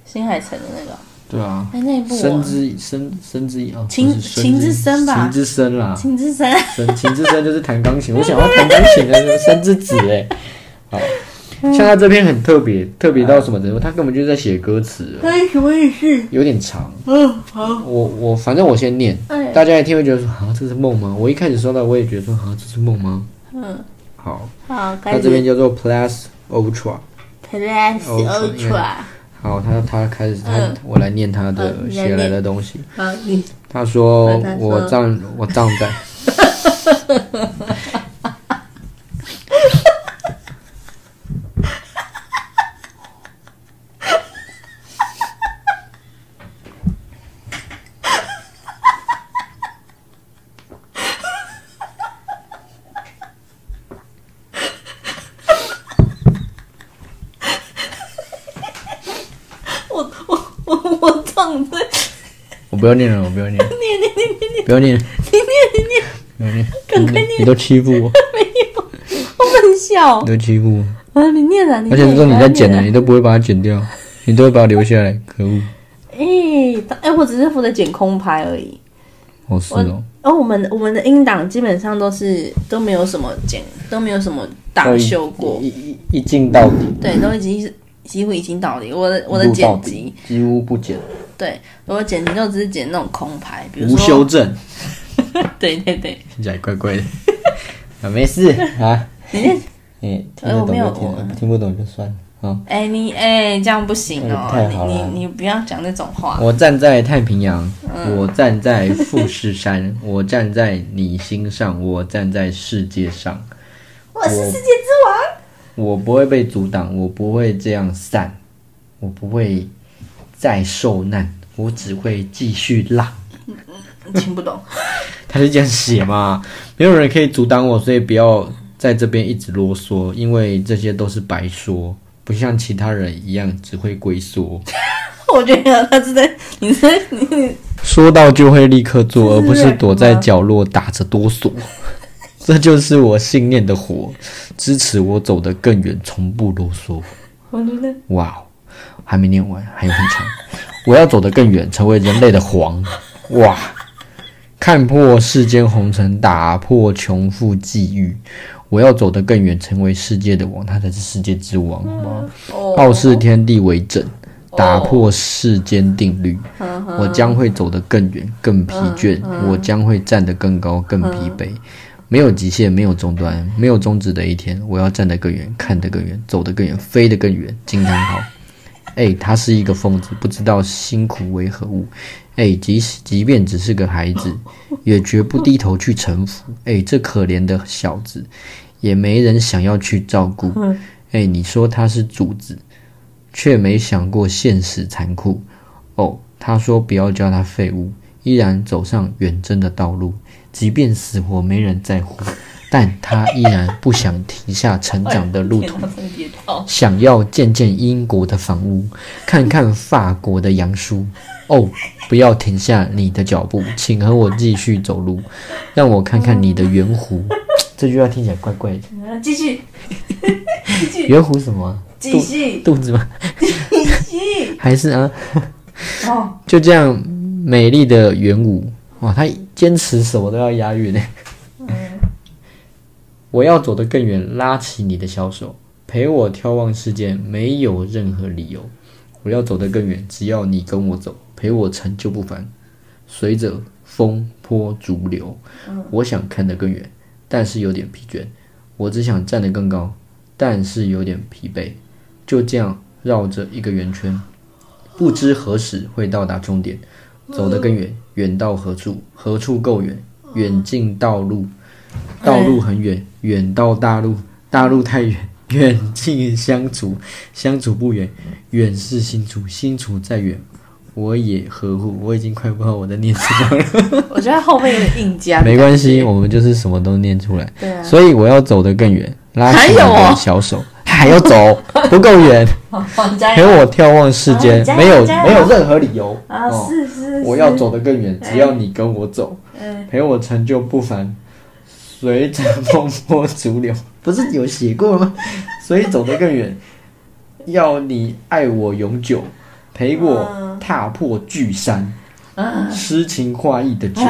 Speaker 2: 新海诚的那个？
Speaker 1: 对啊。
Speaker 2: 哎，那一部。
Speaker 1: 声之生生之啊，
Speaker 2: 情情之？
Speaker 1: 情之生啦。
Speaker 2: 情之生。
Speaker 1: 情之生就是弹钢琴，我想要弹钢琴的 生之子哎。好，像他这篇很特别，特别到什么程度？他根本就是在写歌词。
Speaker 2: 哎，什么意思？
Speaker 1: 有点长。
Speaker 2: 嗯，好。
Speaker 1: 我我反正我先念。大家一听会觉得说啊，这是梦吗？我一开始收到，我也觉得说啊，这是梦吗？嗯，好，好，他这边叫做 Plus Ultra。
Speaker 2: Plus Ultra。
Speaker 1: 好，他他开始他我来念他的写来的东西好。他说我站我站在。不要念了，我不要念。念念念念念，不要念。
Speaker 2: 你念你念，
Speaker 1: 不要念。赶快念。你都欺负我。
Speaker 2: 没有，我很小。
Speaker 1: 你都欺负
Speaker 2: 我。啊，你念啊，你。
Speaker 1: 而且说你在剪呢，你都不会把它剪掉，你都会把它留下来，可恶。
Speaker 2: 哎，哎，我只是负责剪空拍而已。
Speaker 1: 哦，是哦。
Speaker 2: 哦，我们我们的音档基本上都是都没有什么剪，都没有什么大修过，
Speaker 1: 一一一镜到底。
Speaker 2: 对，都已经是几乎已经到底。我的我的剪辑
Speaker 1: 几乎不剪。
Speaker 2: 对，我剪辑就只是剪那种空拍，比如说
Speaker 1: 无修正。
Speaker 2: 对对对，
Speaker 1: 听起来怪怪的。啊，没事啊。
Speaker 2: 你
Speaker 1: 你听得懂就听，听不懂就算了。好。
Speaker 2: 哎，你哎，这样不行哦。你你你不要讲那种话。
Speaker 1: 我站在太平洋，我站在富士山，我站在你心上，我站在世界上。
Speaker 2: 我是世界之王。
Speaker 1: 我不会被阻挡，我不会这样散，我不会。再受难，我只会继续浪。
Speaker 2: 听不懂，
Speaker 1: 他是这样写嘛？没有人可以阻挡我，所以不要在这边一直啰嗦，因为这些都是白说，不像其他人一样只会龟缩。
Speaker 2: 我觉得他是在，你在你
Speaker 1: 说到就会立刻做，而不是躲在角落打着哆嗦。这就是我信念的火，支持我走得更远，从不啰嗦。
Speaker 2: 我觉得，
Speaker 1: 哇。还没念完，还有很长。我要走得更远，成为人类的皇。哇！看破世间红尘，打破穷富际遇。我要走得更远，成为世界的王，他才是世界之王吗？傲视天地为枕，打破世间定律。我将会走得更远，更疲倦。我将会站得更高，更疲惫。没有极限，没有终端，没有终止的一天。我要站得更远，看得更远，走得更远，飞得更远。惊叹号！哎，他是一个疯子，不知道辛苦为何物。哎，即使即便只是个孩子，也绝不低头去臣服。哎，这可怜的小子，也没人想要去照顾。哎，你说他是主子，却没想过现实残酷。哦，他说不要叫他废物，依然走上远征的道路，即便死活没人在乎。但他依然不想停下成长的路途，想要见见英国的房屋，看看法国的杨树。哦，不要停下你的脚步，请和我继续走路，让我看看你的圆弧。这句话听起来怪怪的。
Speaker 2: 继续，继续。
Speaker 1: 圆弧什么？
Speaker 2: 继续。
Speaker 1: 肚子吗？
Speaker 2: 继续。
Speaker 1: 还是啊？
Speaker 2: 哦，
Speaker 1: 就这样，美丽的圆舞。哇，他坚持什么都要押韵呢。我要走得更远，拉起你的小手，陪我眺望世界，没有任何理由。我要走得更远，只要你跟我走，陪我成就不凡。随着风波逐流，我想看得更远，但是有点疲倦。我只想站得更高，但是有点疲惫。就这样绕着一个圆圈，不知何时会到达终点。走得更远，远到何处？何处够远？远近道路。道路很远，远到大陆，大陆太远，远近相处，相处不远，远是心处，心处再远，我也呵护。我已经快不知道我在念什么了。
Speaker 2: 我觉得后面有点硬加。
Speaker 1: 没关系，我们就是什么都念出来。
Speaker 2: 对啊。
Speaker 1: 所以我要走得更远，拉起你的小手，还要走不够远，陪我眺望世间，没有没有任何理由
Speaker 2: 啊！是是，
Speaker 1: 我要走得更远，只要你跟我走，陪我成就不凡。随着风波逐流，不是有写过吗？所以走得更远，要你爱我永久，陪我踏破巨山，诗情画意的久。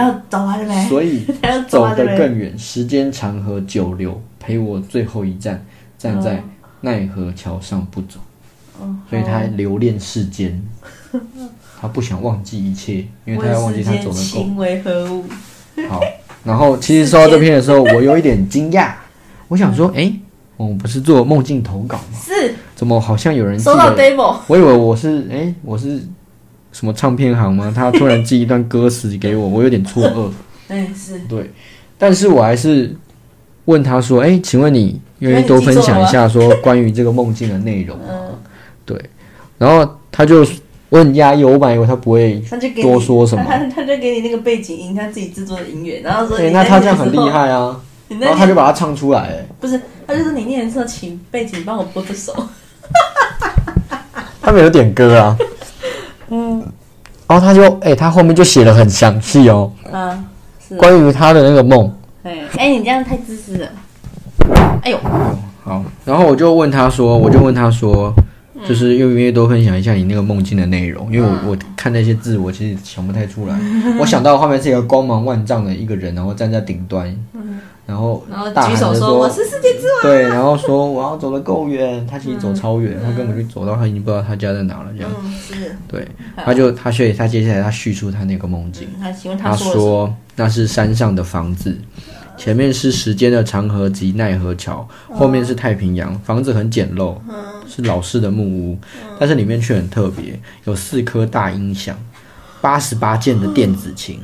Speaker 1: 所以走得更远，时间长河久流，陪我最后一站，站在奈何桥上不走。所以他留恋世间，他不想忘记一切，因为他要忘记他走的够。
Speaker 2: 情为何物？
Speaker 1: 好。然后，其实收到这篇的时候，我有一点惊讶。我想说，哎，我们不是做梦境投稿吗？
Speaker 2: 是。
Speaker 1: 怎么好像有人
Speaker 2: 收到 demo？
Speaker 1: 我以为我是，哎，我是什么唱片行吗？他突然寄一段歌词给我，我有点错愕。
Speaker 2: 对，是。
Speaker 1: 对，但是我还是问他说，哎，请问你愿意多分享一下说关于这个梦境的内容吗？对。然后他就。我很压抑，我本来以为他不会多说什么，
Speaker 2: 他 他就给你那个背景音，他自己制作的音乐，然后说，
Speaker 1: 那他这样很厉害啊，然后他就把它唱出来，
Speaker 2: 不是，他就说你念的时候，请背景帮我播这首，
Speaker 1: 他没有点歌啊，嗯，然后他就，哎，他后面就写的很详细哦，啊，是。关于他的那个梦，
Speaker 2: 哎，哎，你这样太自私了，哎呦，
Speaker 1: 好，然后我就问他说，我就问他说。就是愿不愿意多分享一下你那个梦境的内容？因为我我看那些字，我其实想不太出来。我想到画面是一个光芒万丈的一个人，然后站在顶端，然后大喊着说：“
Speaker 2: 我是世界之王。”
Speaker 1: 对，然后说我要走得够远。他其实走超远，他根本就走到他已经不知道他家在哪了。这样，对，他就他所以他接下来他叙述他那个梦境。他说那是山上的房子。前面是时间的长河及奈何桥，后面是太平洋。房子很简陋，是老式的木屋，但是里面却很特别，有四颗大音响，八十八件的电子琴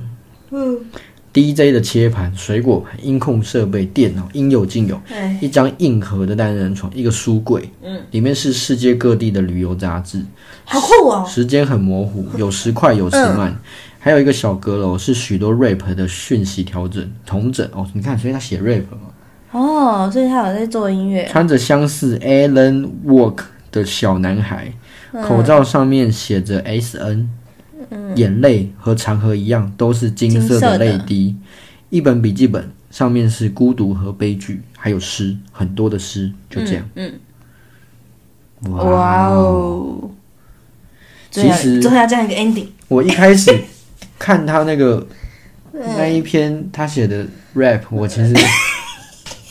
Speaker 1: ，DJ 的切盘、水果盘、音控设备、电脑，应有尽有。一张硬核的单人床，一个书柜，里面是世界各地的旅游杂志。
Speaker 2: 好酷哦！
Speaker 1: 时间很模糊，有时快，有时慢。还有一个小阁楼是许多 rap 的讯息调整同整哦，你看，所以他写 rap 嘛。
Speaker 2: 哦，所以他有在做音乐。
Speaker 1: 穿着相似 Alan Walk 的小男孩，嗯、口罩上面写着 SN，、嗯、眼泪和长河一样，都是金色的泪滴。一本笔记本上面是孤独和悲剧，还有诗，很多的诗，就这样。嗯。
Speaker 2: 嗯哇哦！其实最后要这样一个 ending。
Speaker 1: 我一开始。看他那个 那一篇他写的 rap，我其实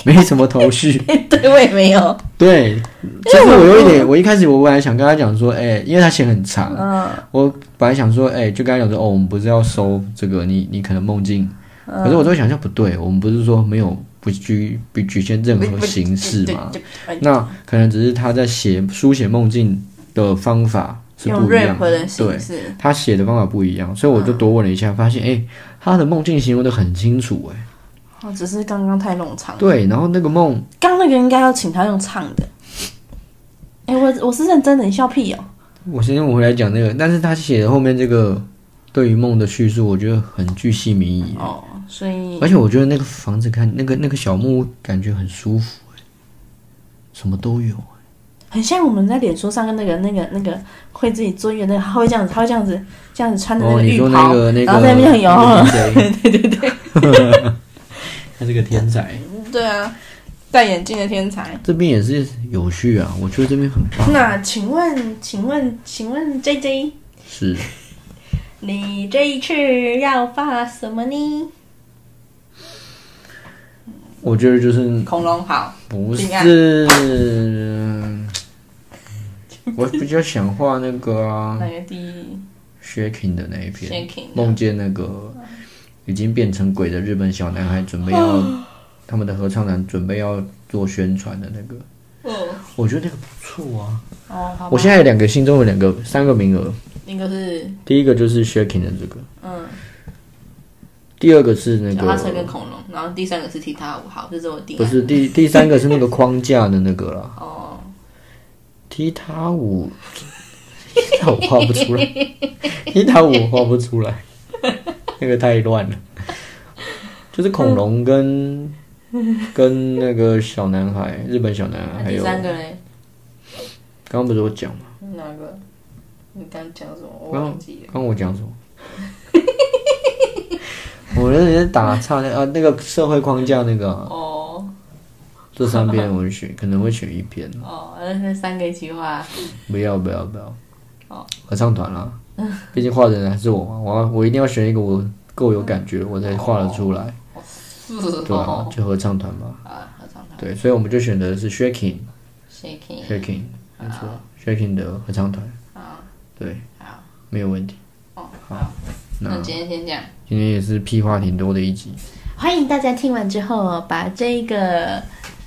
Speaker 1: 没什么头绪。
Speaker 2: 对，我也没有。
Speaker 1: 对，其实我有一点，我一开始我本来想跟他讲说，哎、欸，因为他写很长，嗯，我本来想说，哎、欸，就跟他讲说，哦，我们不是要收这个，你你可能梦境，可是我都会想象不对，我们不是说没有不局不局限任何形式嘛，那可能只是他在写书写梦境的方法。是不一样的，对，他写的方法不一样，所以我就多问了一下，发现哎、欸，他的梦境形容的很清楚，哎，
Speaker 2: 哦，只是刚刚太冗长。
Speaker 1: 对，然后那个梦，
Speaker 2: 刚那个应该要请他用唱的。哎、欸，我我是认真的，你笑屁哦。
Speaker 1: 我先我回来讲那个，但是他写的后面这个对于梦的叙述，我觉得很具细靡遗
Speaker 2: 哦，所以
Speaker 1: 而且我觉得那个房子看那个那个小木屋感觉很舒服，什么都有。
Speaker 2: 很像我们在脸书上跟那个、那个、那个会自己做音乐那个，他会这样子，他会这样子，这样子穿的那个浴袍，然后在那边很摇，对对对，
Speaker 1: 他是个天才。
Speaker 2: 对啊，戴眼镜的天才。
Speaker 1: 这边也是有序啊，我觉得这边很棒。
Speaker 2: 那请问，请问，请问 JJ
Speaker 1: 是？
Speaker 2: 你这一次要发什么呢？
Speaker 1: 我觉得就是
Speaker 2: 恐龙好，
Speaker 1: 不是。我比较想画那个啊，
Speaker 2: 哪个第一
Speaker 1: ？Shaking 的那一篇，梦见那个已经变成鬼的日本小男孩，准备要他们的合唱团准备要做宣传的那个。哦，我觉得那个不错啊。哦，好。我现在有两个，心中有两个，三个名额。
Speaker 2: 一个是
Speaker 1: 第一个就是 Shaking 的这个，嗯。第二个是那个。脚
Speaker 2: 踏车跟恐龙，然后第三个是踢踏舞，好，这是我第。
Speaker 1: 不是第第三个是那个框架的那个了。哦。踢踏舞，踢踏舞画不出来，踢踏舞画不出来，那个太乱了。就是恐龙跟、嗯、跟那个小男孩，日本小男孩，还有第
Speaker 2: 三个嘞。
Speaker 1: 刚刚不是我讲吗？
Speaker 2: 哪个？你刚讲什么？我
Speaker 1: 忘记了。刚刚我讲什么？我那是打岔那啊，那个社会框架那个、啊。哦。这三篇我选，可能会选一篇。
Speaker 2: 哦，那三个一起画。
Speaker 1: 不要不要不要。哦。合唱团啦。嗯。毕竟画的人还是我嘛，我我一定要选一个我够有感觉，我才画得出来。对啊，就合唱团嘛。啊，合唱团。对，所以我们就选择的是 Shaking。Shaking。Shaking。没错，Shaking 的合唱团。啊。对。好。没有问题。哦。好。
Speaker 2: 那今天先这样。
Speaker 1: 今天也是屁话挺多的一集。
Speaker 2: 欢迎大家听完之后，把这个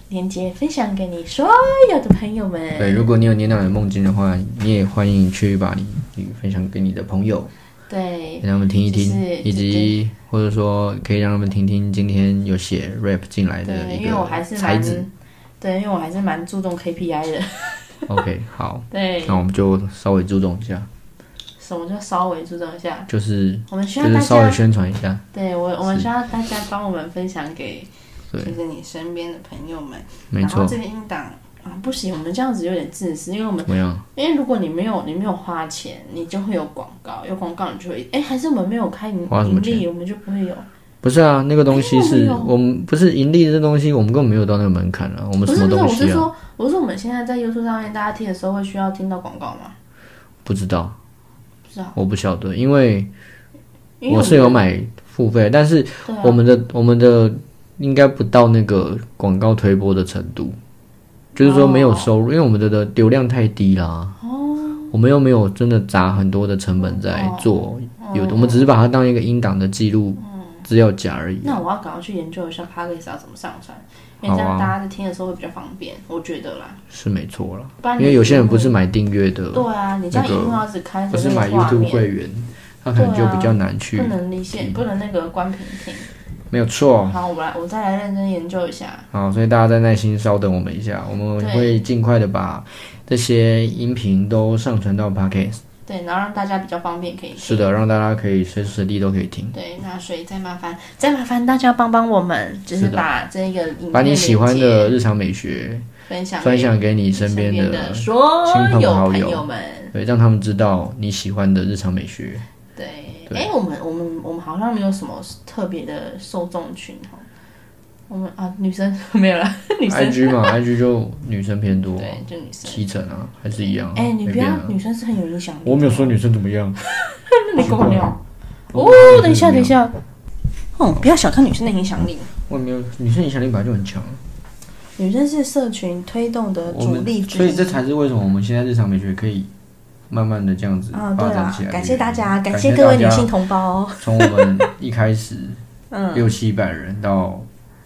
Speaker 2: 链接分享给你所有的朋友们。
Speaker 1: 对，如果你有年老的梦境的话，你也欢迎去把你你分享给你的朋友。
Speaker 2: 对。
Speaker 1: 让他们听一听，就是、以及或者说可以让他们听听今天有写 rap 进来的一个才子。
Speaker 2: 对，因为我还是蛮注重 KPI 的。
Speaker 1: OK，好。
Speaker 2: 对。
Speaker 1: 那我们就稍微注重一下。
Speaker 2: 什么叫稍微注重一下？
Speaker 1: 就是
Speaker 2: 我们需要大家
Speaker 1: 稍微宣传一下。
Speaker 2: 对我，我们需要大家帮我们分享给，就是你身边的朋友
Speaker 1: 们。没
Speaker 2: 错。这个音档啊，不行，我们这样子有点自私，因为我们因为如果你没有你没有花钱，你就会有广告，有广告你就会哎，还是我们没有开盈盈利，我们就不会有。
Speaker 1: 不是啊，那个东西是我们不是盈利这东西，我们根本没有到那个门槛啊。我们什么东西啊？
Speaker 2: 不是，不是，我是说，我是说我们现在在 YouTube 上面，大家听的时候会需要听到广告吗？
Speaker 1: 不知道。我不晓得，因为我是有买付费，但是我们的、啊、我们的应该不到那个广告推播的程度，就是说没有收入，哦、因为我们的的流量太低啦。哦，我们又没有真的砸很多的成本在做，哦、有的我们只是把它当一个音档的记录资料夹而已。
Speaker 2: 那我要赶快去研究一下 p a d c a s t 要怎么上传。因为这样大家在听的时候会比较方便，啊、我觉得啦，是没错
Speaker 1: 啦。因为有些人不是买订阅的，
Speaker 2: 对啊，你这样萤幕要只开，
Speaker 1: 不是买 YouTube 会员，他可能就比较难去，
Speaker 2: 不能离线，不能那个关屏听，
Speaker 1: 没有错。
Speaker 2: 好，我来，我再来认真研究一下。
Speaker 1: 好，所以大家再耐心稍等我们一下，我们会尽快的把这些音频都上传到 Podcast。
Speaker 2: 对，然后让大家比较方便可以听。
Speaker 1: 是的，让大家可以随时随地都可以听。
Speaker 2: 对，那所以再麻烦，再麻烦大家帮帮我们，就是把这个影片
Speaker 1: 把你喜欢的日常美学分享分享给你身边的所有朋友们，对，让他们知道你喜欢的日常美学。
Speaker 2: 对，哎，我们我们我们好像没有什么特别的受众群哈。我们啊，女生 没有了，女生。
Speaker 1: I G 嘛，I G 就女生偏多，
Speaker 2: 对，就女生
Speaker 1: 七成啊，还是一样。
Speaker 2: 哎，你不要，女生是很有影响力。
Speaker 1: 我没有说女生怎么样。
Speaker 2: 那你跟我聊。哦，等一下，等一下。哦，不要小看女生的影响力。
Speaker 1: 我没有，女生影响力本来就很强。
Speaker 2: 女生是社群推动的主力，
Speaker 1: 所以这才是为什么我们现在日常美学可以慢慢的这样子发展起来。
Speaker 2: 感谢大家，感谢各位女性同胞。
Speaker 1: 从我们一开始，嗯，六七百人到。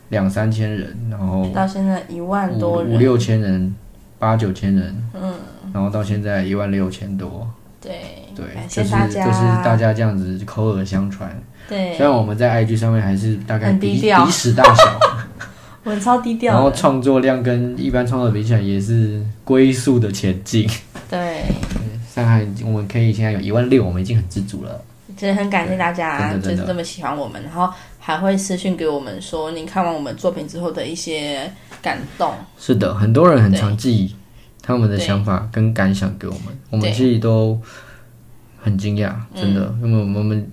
Speaker 1: 两三千人，然后
Speaker 2: 到现在一万多人，
Speaker 1: 五六千人，八九千人，嗯，然后到现在一万六千多，
Speaker 2: 对
Speaker 1: 对，
Speaker 2: 谢谢大家，
Speaker 1: 就是就是大家这样子口耳相传，
Speaker 2: 对，
Speaker 1: 虽然我们在 IG 上面还是大概
Speaker 2: 比鼻
Speaker 1: 屎大小，
Speaker 2: 我们超低调，
Speaker 1: 然后创作量跟一般创作比起来也是龟速的前进，
Speaker 2: 对，
Speaker 1: 上海我们可以现在有一万六，我们已经很知足了。
Speaker 2: 真的很感谢大家，就是这么喜欢我们，然后还会私信给我们说，你看完我们作品之后的一些感动。
Speaker 1: 是的，很多人很常寄他们的想法跟感想给我们，我们自己都很惊讶，真的，因为我们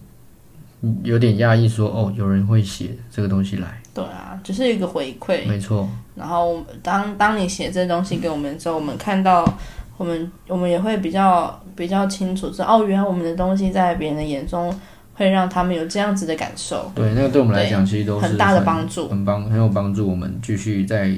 Speaker 1: 有点压抑，说哦，有人会写这个东西来。
Speaker 2: 对啊，只是一个回馈，
Speaker 1: 没错。
Speaker 2: 然后当当你写这东西给我们之后，我们看到。我们我们也会比较比较清楚，说哦，原来我们的东西在别人的眼中会让他们有这样子的感受。
Speaker 1: 对，那个对我们来讲，其实都是
Speaker 2: 很大的帮助，
Speaker 1: 很帮很有帮助。我们继续在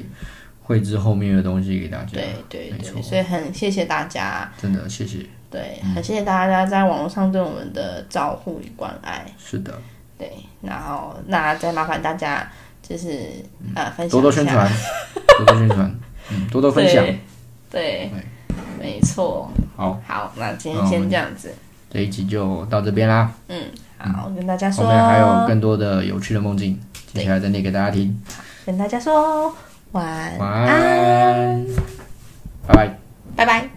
Speaker 1: 绘制后面的东西给大家。
Speaker 2: 对对对，所以很谢谢大家，
Speaker 1: 真的谢谢。
Speaker 2: 对，很谢谢大家在网络上对我们的照顾与关爱。
Speaker 1: 是的，
Speaker 2: 对，然后那再麻烦大家就是啊，分享
Speaker 1: 多多宣传，多多宣传，嗯，多多分享，
Speaker 2: 对。没错，
Speaker 1: 好，
Speaker 2: 好，那今天先这样子，
Speaker 1: 这一集就到这边啦。
Speaker 2: 嗯，好，跟大家说，
Speaker 1: 后面还有更多的有趣的梦境，接下来再念给大家听。
Speaker 2: 跟大家说晚安，
Speaker 1: 晚安，拜拜，
Speaker 2: 拜拜。